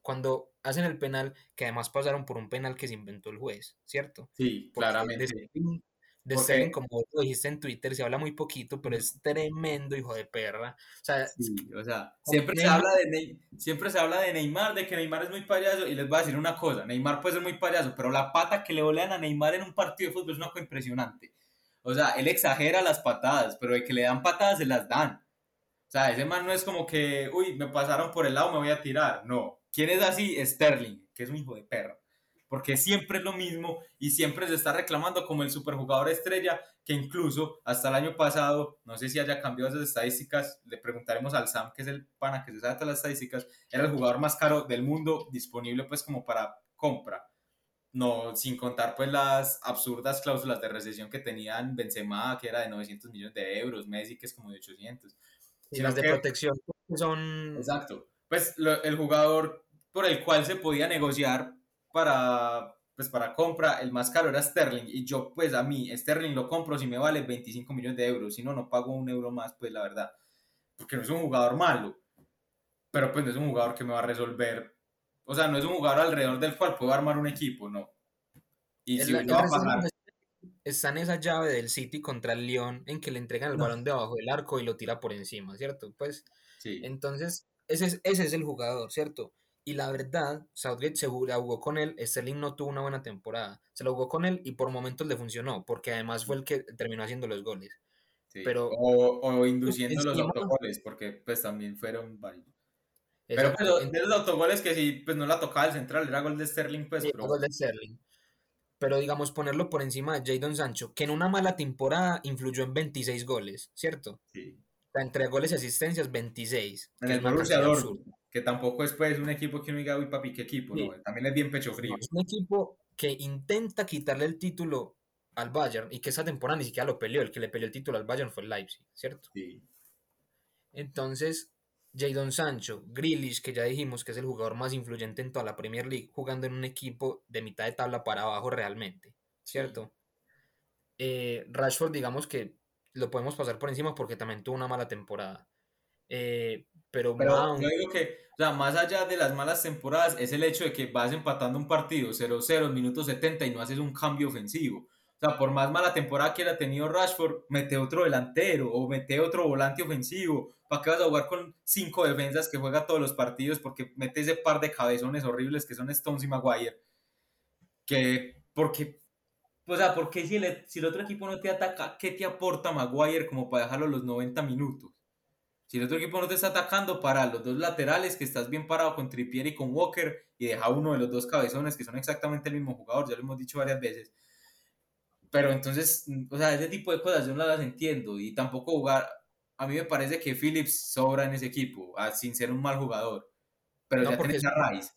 Cuando hacen el penal, que además pasaron por un penal que se inventó el juez, ¿cierto? Sí, Porque claramente. De de Sterling, como vos lo dijiste en Twitter, se habla muy poquito, pero es tremendo hijo de perra. O sea, Sí, o sea, siempre se, habla de Ney- siempre se habla de Neymar, de que Neymar es muy payaso, y les voy a decir una cosa, Neymar puede ser muy payaso, pero la pata que le volean a Neymar en un partido de fútbol es una cosa impresionante. O sea, él exagera las patadas, pero de que le dan patadas se las dan. O sea, ese man no es como que, uy, me pasaron por el lado, me voy a tirar. No. ¿Quién es así? Sterling, que es un hijo de perra. Porque siempre es lo mismo y siempre se está reclamando como el superjugador estrella, que incluso hasta el año pasado, no sé si haya cambiado esas estadísticas, le preguntaremos al Sam, que es el pana que se sabe todas las estadísticas, era el jugador más caro del mundo disponible pues como para compra. No, sin contar pues las absurdas cláusulas de recesión que tenían Benzema, que era de 900 millones de euros, Messi, que es como de 800. y las de que- protección son... Exacto. Pues lo- el jugador por el cual se podía negociar para, pues, para compra, el más caro era Sterling. Y yo, pues a mí, Sterling lo compro si me vale 25 millones de euros. Si no, no pago un euro más, pues la verdad. Porque no es un jugador malo. Pero pues no es un jugador que me va a resolver. O sea, no es un jugador alrededor del cual puedo armar un equipo, no. Y si El- lo va a de- está en esa llave del City contra el Lyon en que le entregan el No. balón debajo del arco y lo tira por encima, ¿cierto? Pues Sí. entonces ese es, ese es el jugador, ¿cierto? Y la verdad, Southgate se jugó, la jugó con él, Sterling no tuvo una buena temporada, se la jugó con él y por momentos le funcionó, porque además fue el que terminó haciendo los goles. sí. pero- o, o induciendo los autogoles, porque pues también fueron varios. Pero pues, de los autogoles que sí, pues no la tocaba el central, era gol de Sterling, pues, Sí, pero gol de Sterling. Pero digamos, ponerlo por encima de Jadon Sancho, que en una mala temporada influyó en 26 goles, ¿cierto? sí. O sea, entre goles y asistencias, 26. En el Borussia Dortmund, que tampoco es pues un equipo que uno diga, uy papi, qué equipo, Sí. no, también es bien pecho frío. Es un equipo que intenta quitarle el título al Bayern y que esa temporada ni siquiera lo peleó. El que le peleó el título al Bayern fue el Leipzig, ¿cierto? Sí. Entonces, Jadon Sancho, Grealish, que ya dijimos que es el jugador más influyente en toda la Premier League, jugando en un equipo de mitad de tabla para abajo realmente, ¿cierto? Eh, Rashford, digamos que lo podemos pasar por encima porque también tuvo una mala temporada. Eh, pero, Pero yo digo que, o sea, más allá de las malas temporadas, es el hecho de que vas empatando un partido 0-0 minuto 70 y no haces un cambio ofensivo. O sea, por más mala temporada que haya tenido Rashford, mete otro delantero o mete otro volante ofensivo. ¿Para qué vas a jugar con cinco defensas que juega todos los partidos? Porque mete ese par de cabezones horribles que son Stones y Maguire. Que, porque, o sea, porque si el, si el otro equipo no te ataca, ¿qué te aporta Maguire como para dejarlo los 90 minutos? Si el otro equipo no te está atacando, para los dos laterales que estás bien parado con Trippier y con Walker y deja uno de los dos cabezones que son exactamente el mismo jugador, ya lo hemos dicho varias veces. Pero entonces, o sea, ese tipo de cosas yo no las entiendo y tampoco jugar. A mí me parece que Phillips sobra en ese equipo, ah, sin ser un mal jugador. Pero No, ya tenés a Rice.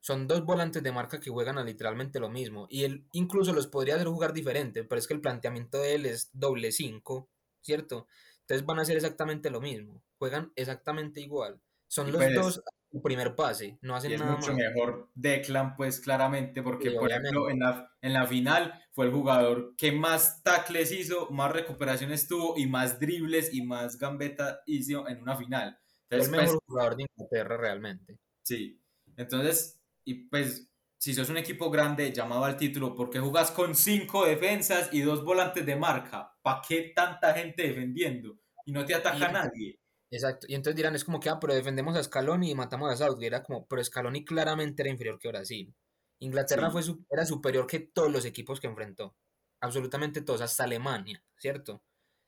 son dos volantes de marca que juegan a literalmente lo mismo. Y él incluso los podría hacer jugar diferente, pero es que el planteamiento de él es doble 5, ¿cierto? Entonces van a hacer exactamente lo mismo. Juegan exactamente igual. Son Y los pues- dos el primer pase, no hacen Y es nada mucho más. mejor Declan, pues claramente, porque Sí, por ejemplo en la, en la final fue el jugador que más tacles hizo, más recuperaciones tuvo y más dribles y más gambeta hizo en una final. Fue el Entonces, pues, mejor jugador de Inglaterra realmente. sí. Entonces, y pues, si sos un equipo grande llamado al título, ¿por qué jugás con cinco defensas y dos volantes de marca? ¿Para qué tanta gente defendiendo? Y no te ataca Y- nadie. Exacto. Y entonces dirán, es como que, ah, pero defendemos a Scaloni y matamos a Southgate. Era como, pero Scaloni claramente era inferior que Brasil. Inglaterra fue, era superior que todos los equipos que enfrentó, absolutamente todos, hasta Alemania, ¿cierto?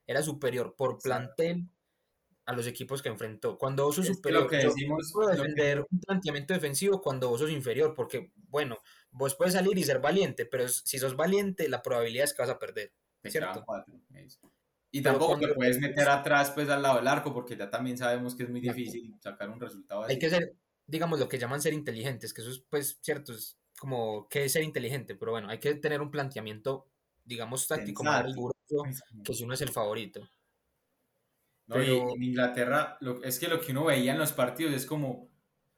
Era superior por plantel a los equipos que enfrentó. Cuando vos sos superior, que decimos, defender un planteamiento defensivo cuando vos sos inferior, porque, bueno, vos puedes salir y ser valiente, pero si sos valiente, la probabilidad es que vas a perder, ¿cierto? Y tampoco te puedes meter atrás, pues, al lado del arco, porque ya también sabemos que es muy difícil sacar un resultado así. Hay que ser, digamos, lo que llaman ser inteligentes, que eso es, pues, cierto, es como que es ser inteligente, pero bueno, hay que tener un planteamiento, digamos, táctico más riguroso que si uno es el favorito. No, y en Inglaterra, lo, es que lo que uno veía en los partidos es como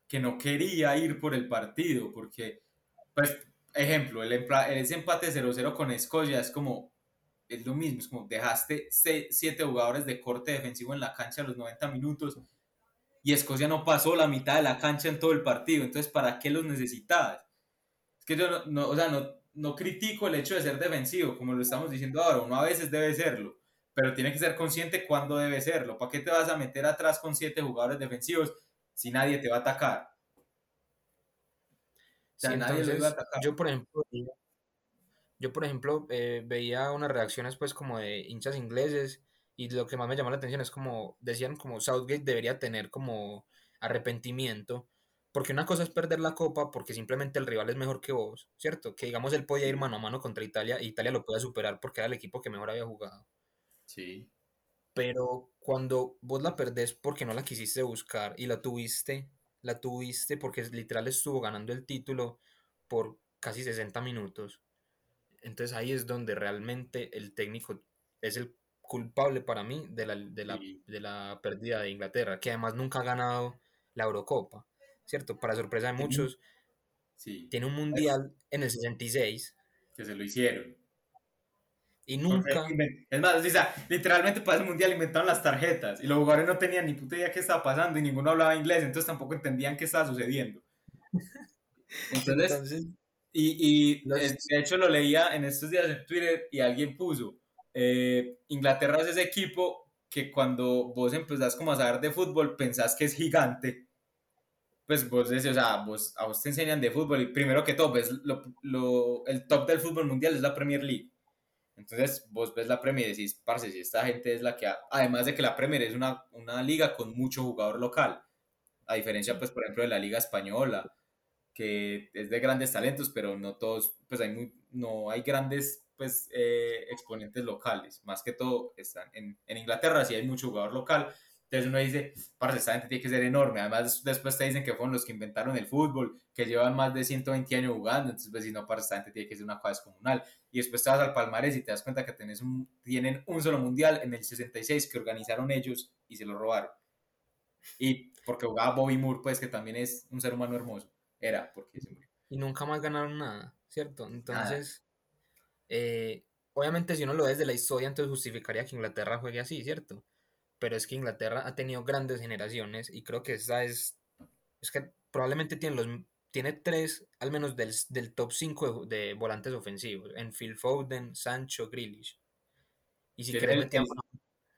que no quería ir por el partido, porque, pues, ejemplo, el, ese empate 0-0 con Escocia es como, es lo mismo, es como dejaste siete jugadores de corte defensivo en la cancha a los 90 minutos y Escocia no pasó la mitad de la cancha en todo el partido, entonces, ¿para qué los necesitabas? Es que yo no, o sea, no, no critico el hecho de ser defensivo, como lo estamos diciendo ahora, uno a veces debe serlo, pero tiene que ser consciente cuándo debe serlo. ¿Para qué te vas a meter atrás con siete jugadores defensivos si nadie te va a atacar? O sea, nadie le va a atacar. Yo, por ejemplo, yo, por ejemplo, eh, veía unas reacciones pues como de hinchas ingleses y lo que más me llamó la atención es como, decían como Southgate debería tener como arrepentimiento, porque una cosa es perder la copa porque simplemente el rival es mejor que vos, ¿cierto? Que digamos él podía ir mano a mano contra Italia y Italia lo puede superar porque era el equipo que mejor había jugado. Sí. Pero cuando vos la perdés porque no la quisiste buscar y la tuviste, la tuviste porque literal estuvo ganando el título por casi 60 minutos. Entonces ahí es donde realmente el técnico es el culpable para mí de la, de la, de la pérdida de Inglaterra, que además nunca ha ganado la Eurocopa, ¿cierto? Para sorpresa de muchos, sí. tiene un mundial en el 66. Que se lo hicieron. Y nunca. Es más, o sea, literalmente para el mundial inventaron las tarjetas y los jugadores no tenían ni puta idea qué estaba pasando y ninguno hablaba inglés, entonces tampoco entendían qué estaba sucediendo. Entonces, y, y de hecho lo leía en estos días en Twitter y alguien puso: eh, Inglaterra es ese equipo que cuando vos empezás como a saber de fútbol pensás que es gigante. Pues vos decís, o sea, vos, a vos te enseñan de fútbol y primero que todo, ves lo, lo, el top del fútbol mundial es la Premier League entonces vos ves la Premier y decís, parce, si esta gente es la que, además de que la Premier es una, una liga con mucho jugador local, a diferencia, pues, por ejemplo, de la liga española, que es de grandes talentos, pero no todos, pues hay muy, no hay grandes, pues, eh, exponentes locales, más que todo están en, en Inglaterra, sí hay mucho jugador local, entonces uno dice, parce, esta gente tiene que ser enorme. Además, después te dicen que fueron los que inventaron el fútbol, que llevan más de 120 años jugando. Entonces, pues, si no, parce, esta gente tiene que ser una cosa descomunal. Y después te vas al Palmares y te das cuenta que tenés un, tienen un solo mundial en el 66 que organizaron ellos y se lo robaron. Y porque jugaba Bobby Moore, pues, que también es un ser humano hermoso. Era porque se murió. Y nunca más ganaron nada, ¿cierto? Entonces, eh, obviamente, si uno lo ve desde la historia, entonces justificaría que Inglaterra juegue así, ¿cierto? Pero es que Inglaterra ha tenido grandes generaciones y creo que esa es, es que probablemente tiene, los, tiene tres, al menos del, del top 5 de, volantes ofensivos, en Phil Foden, Sancho, Grealish. Y si querés el,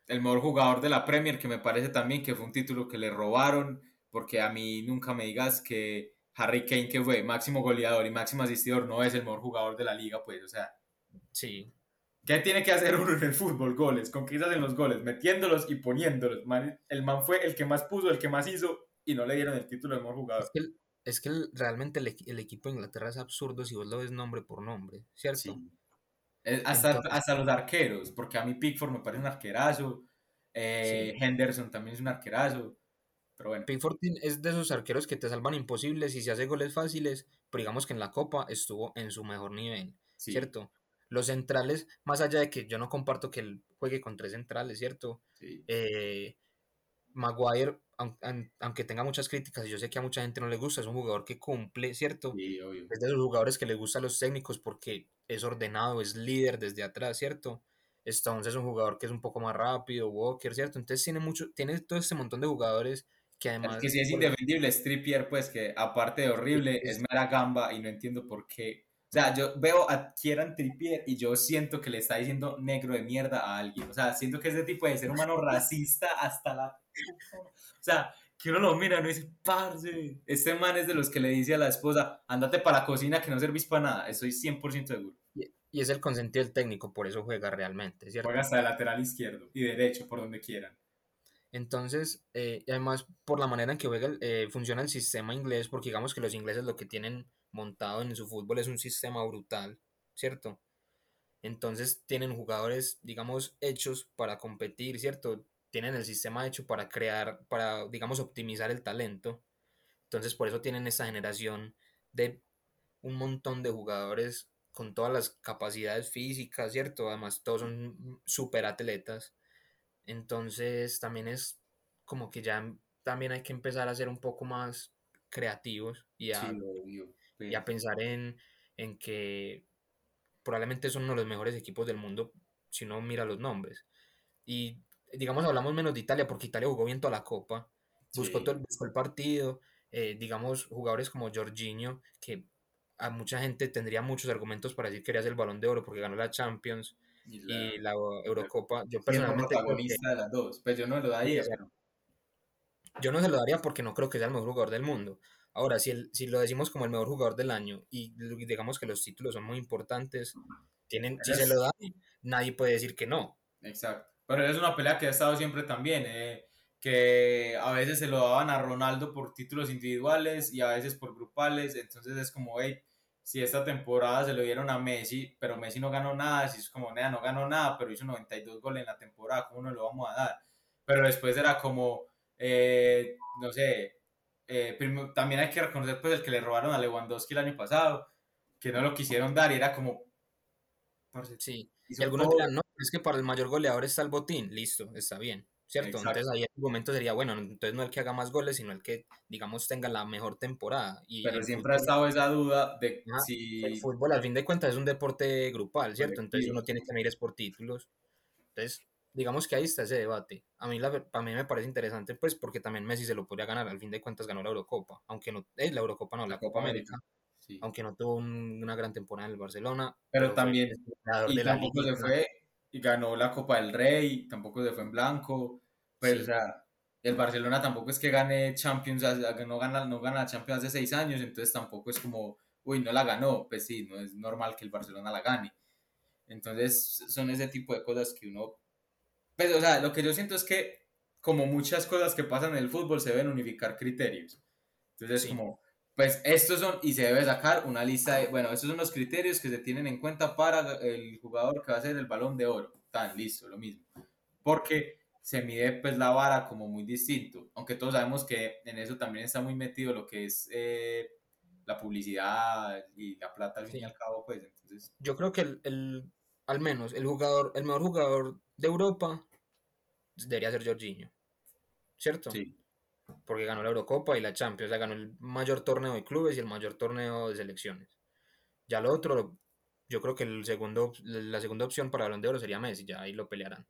el, mejor jugador de la Premier, que me parece también que fue un título que le robaron, porque a mí nunca me digas que Harry Kane, que fue máximo goleador y máximo asistidor, no es el mejor jugador de la liga, pues, o sea. Sí, ¿Qué tiene que hacer uno en el fútbol? Goles. ¿Con qué hacen los goles? Metiéndolos y poniéndolos. el man fue el que más puso, el que más hizo y no le dieron el título de mejor jugador. Es que, realmente el, equipo de Inglaterra es absurdo si vos lo ves nombre por nombre, ¿cierto? Hasta, hasta, los arqueros, porque a mí Pickford me parece un arquerazo. Eh, Henderson también es un arquerazo. Pero bueno. Pickford es de esos arqueros que te salvan imposibles y se hace goles fáciles, pero digamos que en la Copa estuvo en su mejor nivel, ¿cierto? Los centrales, más allá de que yo no comparto que él juegue con tres centrales, ¿cierto? Eh, Maguire, aunque tenga muchas críticas, y yo sé que a mucha gente no le gusta, es un jugador que cumple, ¿cierto? Es de los jugadores que le gusta a los técnicos porque es ordenado, es líder desde atrás, ¿cierto? Stones es un jugador que es un poco más rápido, Walker, ¿cierto? Entonces tiene mucho, tiene todo este montón de jugadores que además... Es que si es indefendible, es Trippier, pues que aparte de horrible, es mera gamba y no entiendo por qué sea, yo veo a Kieran Trippier y yo siento que le está diciendo negro de mierda a alguien. O sea, siento que ese tipo de ser humano racista hasta la... O sea, que uno lo mira y uno dice, parce, este man es de los que le dice a la esposa, andate para la cocina que no servís para nada, estoy 100% seguro. Y es el consentido del técnico, por eso juega realmente, ¿cierto? Juega hasta de lateral izquierdo y derecho, por donde quieran. Entonces, eh, además por la manera en que juega, eh, funciona el sistema inglés, porque digamos que los ingleses lo que tienen montado en su fútbol es un sistema brutal, ¿cierto? Entonces tienen jugadores, digamos, hechos para competir, ¿cierto? Tienen el sistema hecho para crear, para, digamos, optimizar el talento. Entonces por eso tienen esta generación de un montón de jugadores con todas las capacidades físicas, ¿cierto? Además, todos son súper atletas. Entonces, también es como que ya también hay que empezar a ser un poco más creativos y a, y a pensar en, en, que probablemente son uno de los mejores equipos del mundo si no mira los nombres. Y digamos, hablamos menos de Italia porque Italia jugó bien toda la copa, buscó, todo, buscó el partido, eh, digamos, jugadores como Jorginho, que a mucha gente tendría muchos argumentos para decir que querías el balón de oro porque ganó la Champions y la, Eurocopa. Yo personalmente. de las dos, pues yo no lo daría. Yo no se lo daría porque no creo que sea el mejor jugador del mundo. Ahora, si, el, si lo decimos como el mejor jugador del año y digamos que los títulos son muy importantes, tienen, si se lo da, nadie puede decir que no. Exacto. Pero es una pelea que ha estado siempre también. Eh, que a veces se lo daban a Ronaldo por títulos individuales y a veces por grupales, entonces es como, hey, si esta temporada se lo dieron a Messi, pero Messi no ganó nada, si es como, nea, no ganó nada, pero hizo 92 goles en la temporada, ¿cómo no lo vamos a dar? Pero después era como, eh, no sé, eh, también hay que reconocer pues el que le robaron a Lewandowski el año pasado, que no lo quisieron dar y era como... Sí, y algunos dirán, no, es que para el mayor goleador está el botín, listo, está bien. ¿cierto? Entonces ahí el momento sería, bueno, entonces no el que haga más goles, sino el que, digamos, tenga la mejor temporada. Y Pero siempre ha estado esa duda de si... El fútbol, al fin de cuentas, es un deporte grupal, ¿cierto? Entonces uno tiene que medir por títulos. Entonces, digamos que ahí está ese debate. A mí, la, a mí me parece interesante, pues, porque también Messi se lo podría ganar. Al fin de cuentas ganó la Eurocopa, aunque no, eh, la Eurocopa no, la, Copa, América. Aunque no tuvo una gran temporada en el Barcelona. Pero, también, y tampoco se fue y ganó la Copa del Rey, tampoco se fue en blanco. Pues, o sea, el Barcelona tampoco es que gane Champions, no gana, no gana Champions hace seis años, entonces tampoco es como, uy, no la ganó. Pues sí, no es normal que el Barcelona la gane. Entonces, son ese tipo de cosas que uno. Pues, o sea, lo que yo siento es que, como muchas cosas que pasan en el fútbol, se deben unificar criterios. Entonces, como, pues estos son, y se debe sacar una lista de, bueno, estos son los criterios que se tienen en cuenta para el jugador que va a ser el balón de oro. Tan listo, lo mismo. Porque se mide pues la vara como muy distinto, aunque todos sabemos que en eso también está muy metido lo que es eh, la publicidad y la plata al fin y al cabo, pues entonces... Yo creo que el, el, al menos el jugador, el mejor jugador de Europa debería ser Jorginho, ¿cierto? Sí porque ganó la Eurocopa y la Champions, o sea, ganó el mayor torneo de clubes y el mayor torneo de selecciones. Ya lo otro, yo creo que el segundo, la segunda opción para Balón de Oro sería Messi, ya ahí lo pelearán.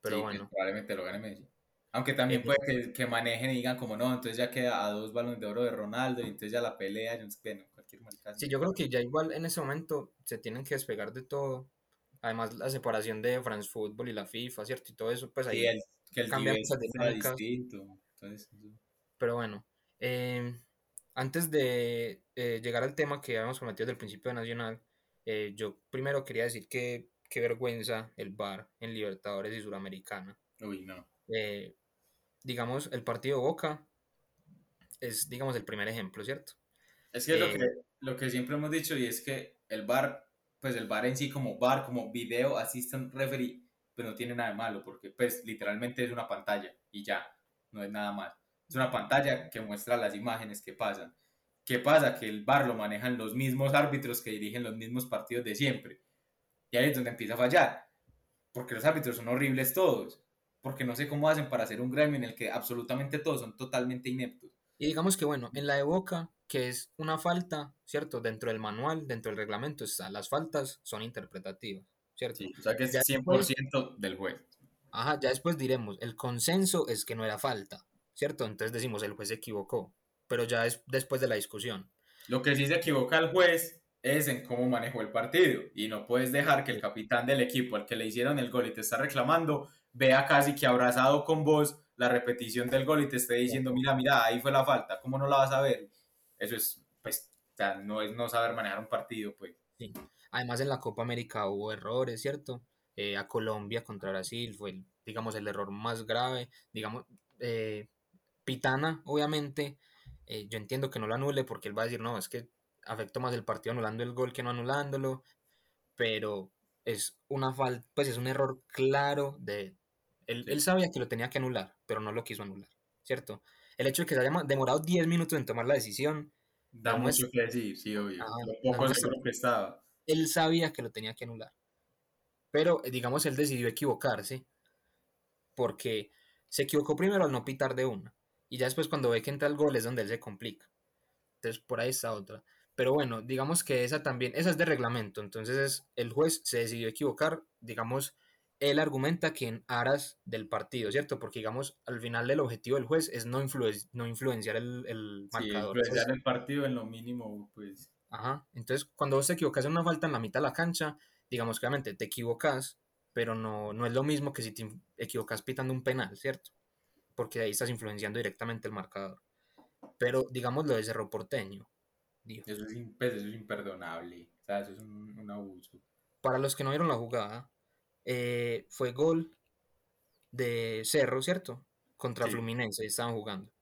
Pero bueno. Probablemente lo gane Messi. Aunque también puede que, que, manejen y digan como no, entonces ya queda a dos balones de oro de Ronaldo y entonces ya la pelea, yo no sé, cualquier Sí, yo creo que ya igual en ese momento se tienen que despegar de todo. Además, la separación de France Football y la FIFA, ¿cierto? Y todo eso, pues ahí que el cambia muchas distinto. Pero bueno, em, antes de eh, llegar al tema que habíamos prometido del principio de Nacional, eh, yo primero quería decir que qué vergüenza el VAR en Libertadores y Suramericana. Uy, no. Eh, digamos, el partido Boca es, digamos, el primer ejemplo, ¿cierto? Es que, lo que lo que siempre hemos dicho y es que el VAR, pues el VAR en sí como VAR, como video assistant referee, pues no tiene nada de malo porque pues literalmente es una pantalla y ya, no es nada más. Es una pantalla que muestra las imágenes que pasan. ¿Qué pasa? Que el VAR lo manejan los mismos árbitros que dirigen los mismos partidos de siempre. Y ahí es donde empieza a fallar. Porque los árbitros son horribles todos. Porque no sé cómo hacen para hacer un gremio en el que absolutamente todos son totalmente ineptos. Y digamos que, bueno, en la de Boca, que es una falta, ¿cierto? Dentro del manual, dentro del reglamento, está, las faltas son interpretativas, ¿cierto? o sea que es 100% del juez. Ajá, ya después diremos, el consenso es que no era falta, ¿cierto? Entonces decimos, el juez se equivocó, pero ya es después de la discusión. Lo que sí se equivoca el juez es en cómo manejó el partido y no puedes dejar que el capitán del equipo al que le hicieron el gol y te está reclamando vea casi que abrazado con vos la repetición del gol y te esté diciendo, mira, mira, ahí fue la falta, ¿cómo no la vas a ver? Eso es, pues, o sea, no es no saber manejar un partido, pues. Sí. Además en la Copa América hubo errores, ¿cierto? Eh, a Colombia contra Brasil fue, el, digamos, el error más grave. Digamos, eh, Pitana, obviamente, eh, yo entiendo que no lo anule porque él va a decir, no, es que afectó más el partido anulando el gol que no anulándolo, pero es una falta, pues es un error claro de... Él, él, sabía que lo tenía que anular, pero no lo quiso anular, ¿cierto? El hecho de que se haya demorado 10 minutos en tomar la decisión... Da mucho que decir, sí, obvio. Ah, lo poco seguro que estaba. Él sabía que lo tenía que anular. Pero, eh, digamos, él decidió equivocarse porque se equivocó primero al no pitar de una. Y ya después cuando ve que entra el gol es donde él se complica. Entonces, por ahí está otra. Pero bueno, digamos que esa también, esa es de reglamento, entonces es, el juez se decidió equivocar, digamos, él argumenta que en aras del partido, ¿cierto? Porque digamos, al final el objetivo del juez es no, no influenciar el, el marcador. Sí, influenciar el partido en lo mínimo, pues. Ajá, entonces cuando vos te equivocas en una falta en la mitad de la cancha, digamos obviamente te equivocas, pero no, no es lo mismo que si te equivocas pitando un penal, ¿cierto? Porque ahí estás influenciando directamente el marcador. Pero digamos lo de Cerro Porteño, eso es, pues, eso es imperdonable. O sea, eso es un, abuso. Para los que no vieron la jugada, eh, fue gol de Cerro, ¿cierto? Contra Fluminense, estaban jugando.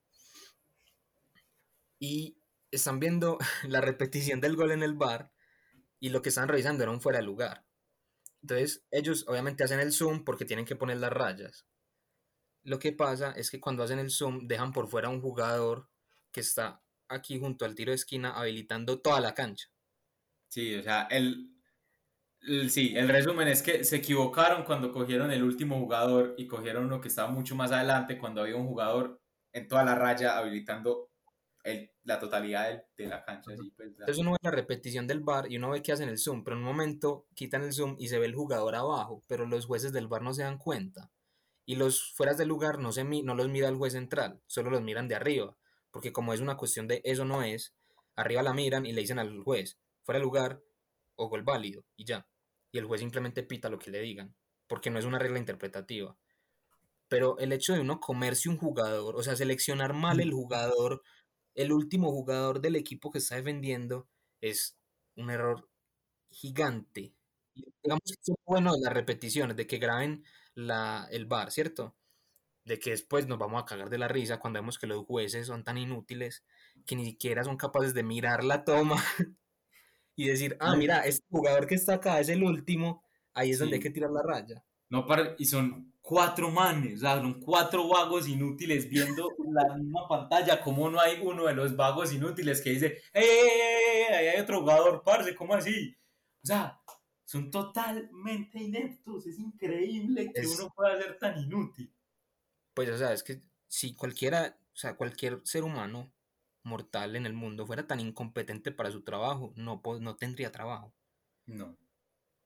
Y están viendo la repetición del gol en el bar y lo que están revisando era un fuera de lugar. Entonces, ellos obviamente hacen el zoom porque tienen que poner las rayas. Lo que pasa es que cuando hacen el zoom dejan por fuera un jugador que está aquí junto al tiro de esquina, habilitando toda la cancha. Sí, o sea, el, sí, el resumen es que se equivocaron cuando cogieron el último jugador y cogieron uno que estaba mucho más adelante cuando había un jugador en toda la raya habilitando el, la totalidad de, la cancha. pues, Entonces uno ve la repetición del bar y uno ve que hacen el zoom, pero en un momento quitan el zoom y se ve el jugador abajo, pero los jueces del bar no se dan cuenta. Y los fueras del lugar no, se, no los mira el juez central, solo los miran de arriba porque como es una cuestión de eso no es, arriba la miran y le dicen al juez, fuera de lugar o gol válido, y ya. Y el juez simplemente pita lo que le digan, porque no es una regla interpretativa. Pero el hecho de uno comerse un jugador, o sea, seleccionar mal el jugador, el último jugador del equipo que está defendiendo, es un error gigante. Digamos que es bueno de las repeticiones, de que graben la, el bar, ¿cierto? de que después nos vamos a cagar de la risa cuando vemos que los jueces son tan inútiles que ni siquiera son capaces de mirar la toma y decir, ah, mira, este jugador que está acá es el último, ahí es donde hay que tirar la raya. No, y son cuatro manes, o sea, son cuatro vagos inútiles viendo la misma pantalla, como no hay uno de los vagos inútiles que dice, ¡eh, ahí hay otro jugador, parce, ¿cómo así? O sea, son totalmente ineptos, es increíble que uno pueda ser tan inútil. Pues, o sea, es que si cualquiera, o sea, cualquier ser humano mortal en el mundo fuera tan incompetente para su trabajo, no, no tendría trabajo. No.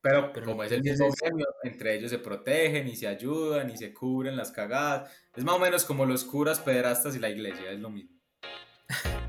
Pero, como es el mismo gremio, entre ellos se protegen y se ayudan y se cubren las cagadas. Es más o menos como los curas, pederastas y la iglesia, es lo mismo.